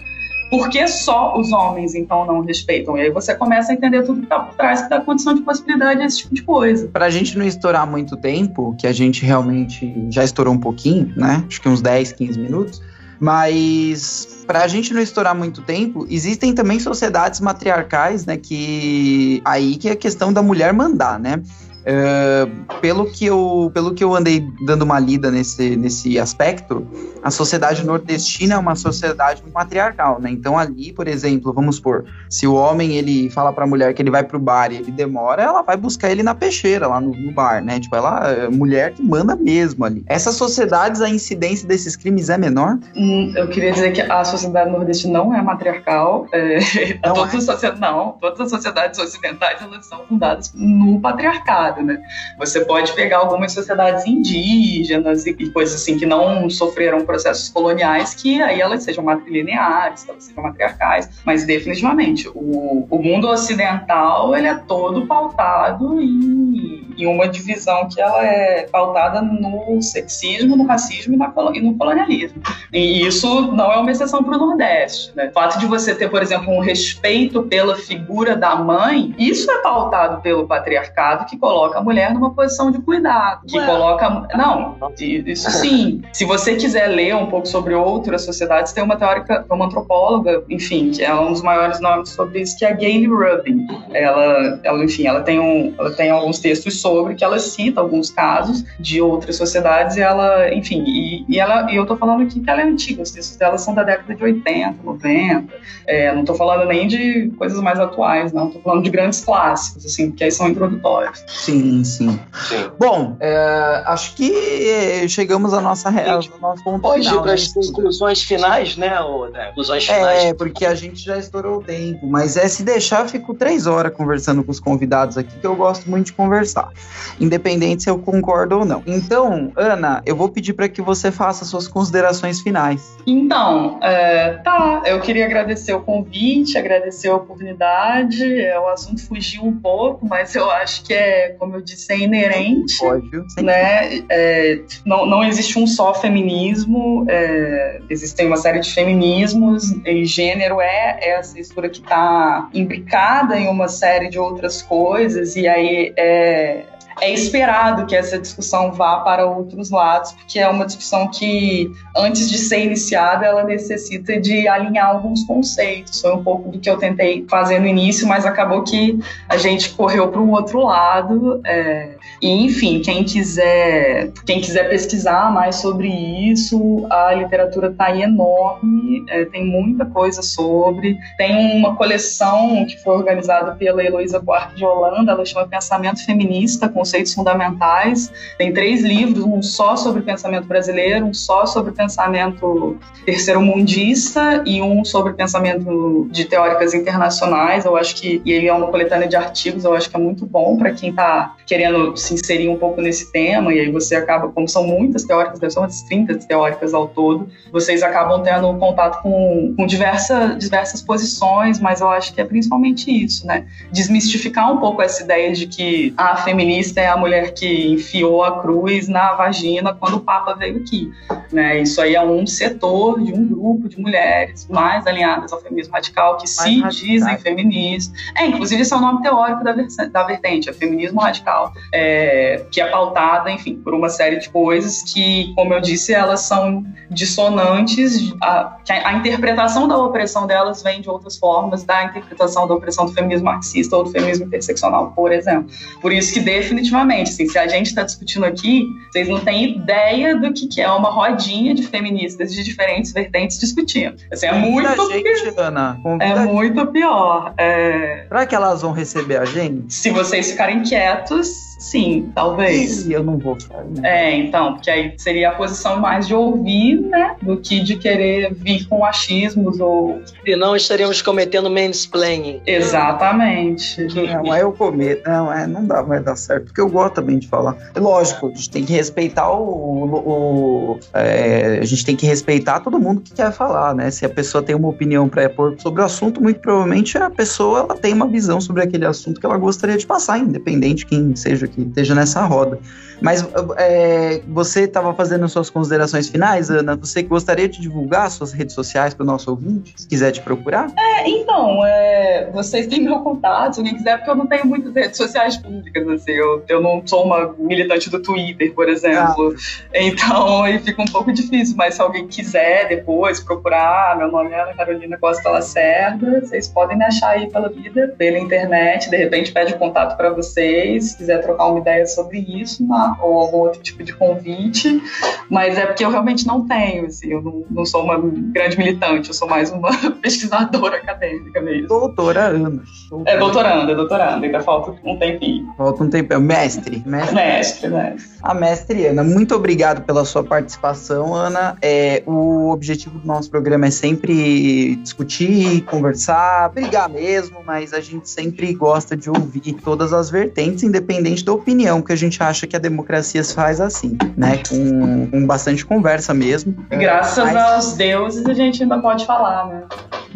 Por que só os homens, então, não respeitam? E aí você começa a entender tudo que está por trás, que dá condição de possibilidade esse tipo de coisa. Para a gente não estourar muito tempo, que a gente realmente já estourou um pouquinho, né? Acho que uns 10, 15 minutos. Mas para a gente não estourar muito tempo, existem também sociedades matriarcais, né? Que aí que é a questão da mulher mandar, né? Uh, pelo, que eu, pelo que eu andei dando uma lida nesse, nesse aspecto, a sociedade nordestina é uma sociedade matriarcal, né? Então ali, por exemplo, vamos supor, se o homem ele fala para a mulher que ele vai pro bar e ele demora, ela vai buscar ele na peixeira, lá no, no, bar, né? Tipo, ela é mulher que manda mesmo ali. Essas sociedades, a incidência desses crimes é menor? Hum, eu queria dizer que a sociedade nordestina não é matriarcal. É, não, todas é? As não, todas as sociedades ocidentais elas são fundadas no patriarcado né? Você pode pegar algumas sociedades indígenas e, coisas assim que não sofreram processos coloniais, que aí elas sejam matrilineares, elas sejam matriarcais, mas definitivamente o, o mundo ocidental ele é todo pautado em em uma divisão que ela é pautada no sexismo, no racismo e, na, e no colonialismo. E isso não é uma exceção para o Nordeste. Né? O fato de você ter, por exemplo, um respeito pela figura da mãe, isso é pautado pelo patriarcado que coloca a mulher numa posição de cuidado, que Ué. coloca... Não, isso sim. Se você quiser ler um pouco sobre outras sociedades, tem uma teórica, uma antropóloga, enfim, que é um dos maiores nomes sobre isso, que é a Gayle Rubin. Ela, ela enfim, ela tem, um, ela tem alguns textos sobre que ela cita alguns casos de outras sociedades e ela, enfim, e, e ela, e eu tô falando aqui que ela é antiga, os textos dela são da década de 80, 90, é, não tô falando nem de coisas mais atuais, não, tô falando de grandes clássicos, assim, que aí são introdutórios. Sim, sim. sim. Bom, é, acho que chegamos à nossa real, nosso ponto Pode final. Pode ir para as conclusões finais, né, ou, né, conclusões é, finais. É, porque a gente já estourou o tempo, mas é se deixar, eu fico três horas conversando com os convidados aqui, que eu gosto muito de conversar, independente se eu concordo ou não. Então, Ana, eu vou pedir para que você faça suas considerações finais. Então, é, tá, eu queria agradecer o convite, agradecer a oportunidade. É, o assunto fugiu um pouco, mas eu acho que é, como eu disse, é inerente. Pode, né? É, não, não existe um só feminismo, é, existem uma série de feminismos, e gênero é essa estrutura que está imbricada em uma série de outras coisas, e aí é, é esperado que essa discussão vá para outros lados, porque é uma discussão que, antes de ser iniciada, ela necessita de alinhar alguns conceitos. Foi um pouco do que eu tentei fazer no início, mas acabou que a gente correu para um outro lado. É, e, enfim, quem quiser, quem quiser pesquisar mais sobre isso, a literatura está aí enorme, é, tem muita coisa sobre. Tem uma coleção que foi organizada pela Heloísa Buarque de Holanda, ela chama Pensamento Feminista, Conceitos Fundamentais. Tem três livros, um só sobre pensamento brasileiro, um só sobre pensamento terceiro-mundista e um sobre pensamento de teóricas internacionais. Eu acho que, e ele é uma coletânea de artigos, eu acho que é muito bom para quem está querendo se inserir um pouco nesse tema, e aí você acaba, como são muitas teóricas, ser umas 30 teóricas ao todo, vocês acabam tendo contato com, com diversas, posições, mas eu acho que é principalmente isso, né? Desmistificar um pouco essa ideia de que a feminista é a mulher que enfiou a cruz na vagina quando o Papa veio aqui, né? Isso aí é um setor de um grupo de mulheres mais alinhadas ao feminismo radical que mais se radical. dizem feministas. É, inclusive esse é o nome teórico da, da vertente, é feminismo radical. É, que é pautada, enfim, por uma série de coisas que, como eu disse, elas são dissonantes, a, a, interpretação da opressão delas vem de outras formas da interpretação da opressão do feminismo marxista ou do feminismo interseccional, por exemplo. Por isso que, definitivamente, assim, se a gente está discutindo aqui, vocês não têm ideia do que, que é uma rodinha de feministas de diferentes vertentes discutindo. Assim, é muito gente, pior. Ana, é muito pior. É... Será que elas vão receber a gente? Se vocês ficarem quietos, Sim, talvez. E eu não vou falar. É, então, porque aí seria a posição mais de ouvir, né? Do que de querer vir com achismos ou. E não estaríamos cometendo mansplaining. Exatamente. Não, aí eu cometo. Não, é, não dá, vai dar certo. Porque eu gosto também de falar. É lógico, a gente tem que respeitar o. o, o é, a gente tem que respeitar todo mundo que quer falar, né? Se a pessoa tem uma opinião para pôr sobre o assunto, muito provavelmente a pessoa ela tem uma visão sobre aquele assunto que ela gostaria de passar, independente de quem seja que esteja nessa roda. Mas é, você estava fazendo suas considerações finais, Ana? Você gostaria de divulgar suas redes sociais para o nosso ouvinte, se quiser te procurar? É, então, é, vocês têm meu contato, se alguém quiser, porque eu não tenho muitas redes sociais públicas, assim, eu, eu não sou uma militante do Twitter, por exemplo, ah. então aí fica um pouco difícil, mas se alguém quiser depois procurar, meu nome é Ana Carolina Costa Lacerda, vocês podem me achar aí pela vida, pela internet, de repente pede contato para vocês, se quiser trocar uma ideia sobre isso, ou algum outro tipo de convite, mas é porque eu realmente não tenho, assim, eu não, não sou uma grande militante, eu sou mais uma [laughs] pesquisadora acadêmica mesmo. Doutora Ana. É doutoranda, é doutoranda, ainda falta um tempinho. Falta um tempinho. Mestre, mestre. Mestre, mestre. A mestre Ana, muito obrigado pela sua participação, Ana. É, o objetivo do nosso programa é sempre discutir, conversar, brigar mesmo, mas a gente sempre gosta de ouvir todas as vertentes, independente da opinião que a gente acha que a democracia se faz assim, né? Com, com bastante conversa mesmo. Graças mas... aos deuses a gente ainda pode falar, né?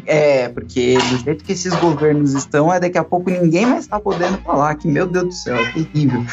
É, porque do jeito que esses governos estão, é daqui a pouco ninguém mais está podendo falar que, meu Deus do céu, é terrível.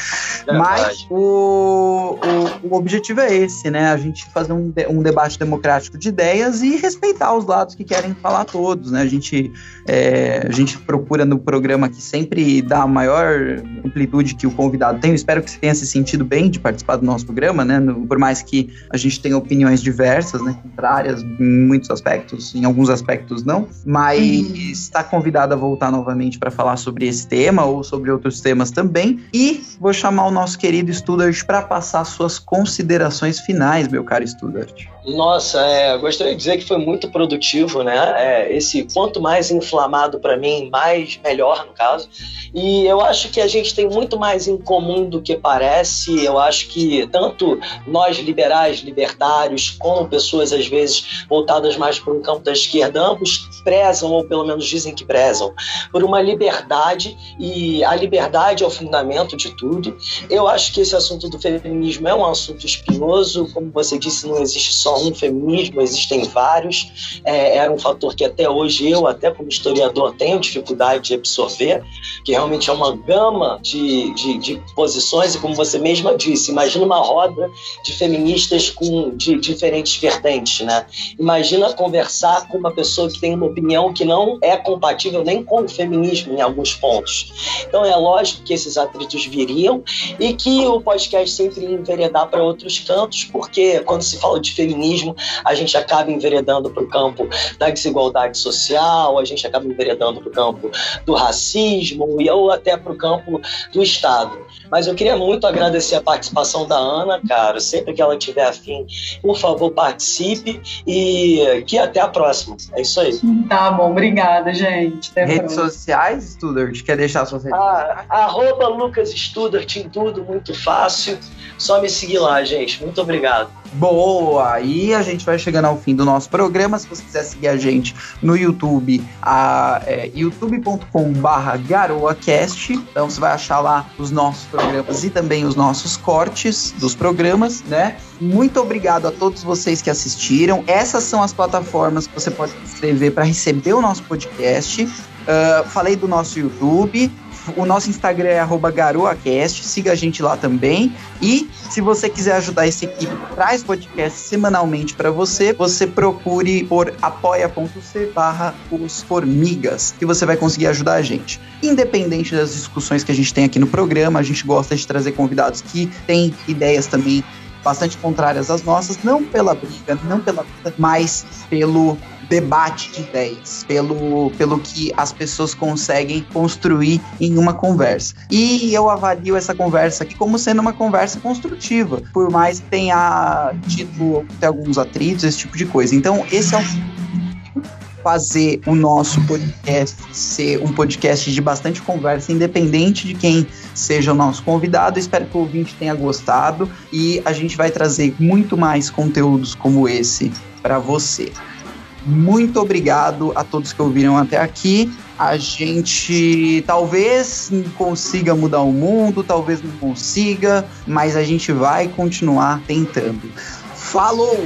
Mas o, o, o, objetivo é esse, né? A gente fazer um, um debate democrático de ideias e respeitar os lados que querem falar todos, né? A gente, é, a gente procura no programa aqui sempre dar a maior amplitude que o convidado tem. Eu espero que você tenha se sentido bem de participar do nosso programa, né? No, por mais que a gente tenha opiniões diversas, né? Contrárias em muitos aspectos, em alguns aspectos não, mas está convidado a voltar novamente para falar sobre esse tema ou sobre outros temas também. E vou chamar o nosso querido Studart para passar suas considerações finais, meu caro Studart. Nossa, é, gostaria de dizer que foi muito produtivo, né? É, esse quanto mais inflamado para mim, mais melhor no caso. E eu acho que a gente tem muito mais em comum do que parece. Eu acho que tanto nós liberais, libertários, como pessoas às vezes voltadas mais para um campo da esquerda, ambos prezam ou pelo menos dizem que prezam por uma liberdade e a liberdade é o fundamento de tudo. Eu acho que esse assunto do feminismo é um assunto espinhoso, como você disse, não existe só um feminismo, existem vários. É, era um fator que até hoje eu, até como historiador, tenho dificuldade de absorver, que realmente é uma gama de, de, de posições, e como você mesma disse, imagina uma roda de feministas com de diferentes vertentes, né? Imagina conversar com uma pessoa que tem uma opinião que não é compatível nem com o feminismo em alguns pontos. Então é lógico que esses atritos viriam e que o podcast sempre enveredar para outros cantos, porque quando se fala de feminismo, feminismo, a gente acaba enveredando para o campo da desigualdade social, a gente acaba enveredando para o campo do racismo e ou até para o campo do Estado. Mas eu queria muito agradecer a participação da Ana, cara. Sempre que ela tiver afim, por favor, participe e que até a próxima. É isso aí. Tá bom, obrigada, gente. Até redes sociais, Studart? Quer deixar suas redes ah? Arroba Lucas Studart em tudo, muito fácil. Só me seguir lá, gente. Muito obrigado. Boa! E a gente vai chegando ao fim do nosso programa. Se você quiser seguir a gente no YouTube, é, youtube.com/barra garoacast. Então você vai achar lá os nossos programas e também os nossos cortes dos programas, né? Muito obrigado a todos vocês que assistiram. Essas são as plataformas que você pode se inscrever para receber o nosso podcast. Uh, falei do nosso YouTube, o nosso Instagram é garoacast, siga a gente lá também. E se você quiser ajudar essa equipe que traz podcast semanalmente para você, você procure por apoia.c barra os formigas, que você vai conseguir ajudar a gente. Independente das discussões que a gente tem aqui no programa, a gente gosta de trazer convidados que têm ideias também bastante contrárias às nossas, não pela briga, não pela mas pelo debate de ideias, pelo, pelo que as pessoas conseguem construir em uma conversa. E eu avalio essa conversa aqui como sendo uma conversa construtiva, por mais que tenha tido alguns atritos, esse tipo de coisa. Então, esse é um fazer o nosso podcast ser um podcast de bastante conversa, independente de quem seja o nosso convidado. Espero que o ouvinte tenha gostado e a gente vai trazer muito mais conteúdos como esse para você. Muito obrigado a todos que ouviram até aqui. A gente talvez consiga mudar o mundo, talvez não consiga, mas a gente vai continuar tentando. Falou!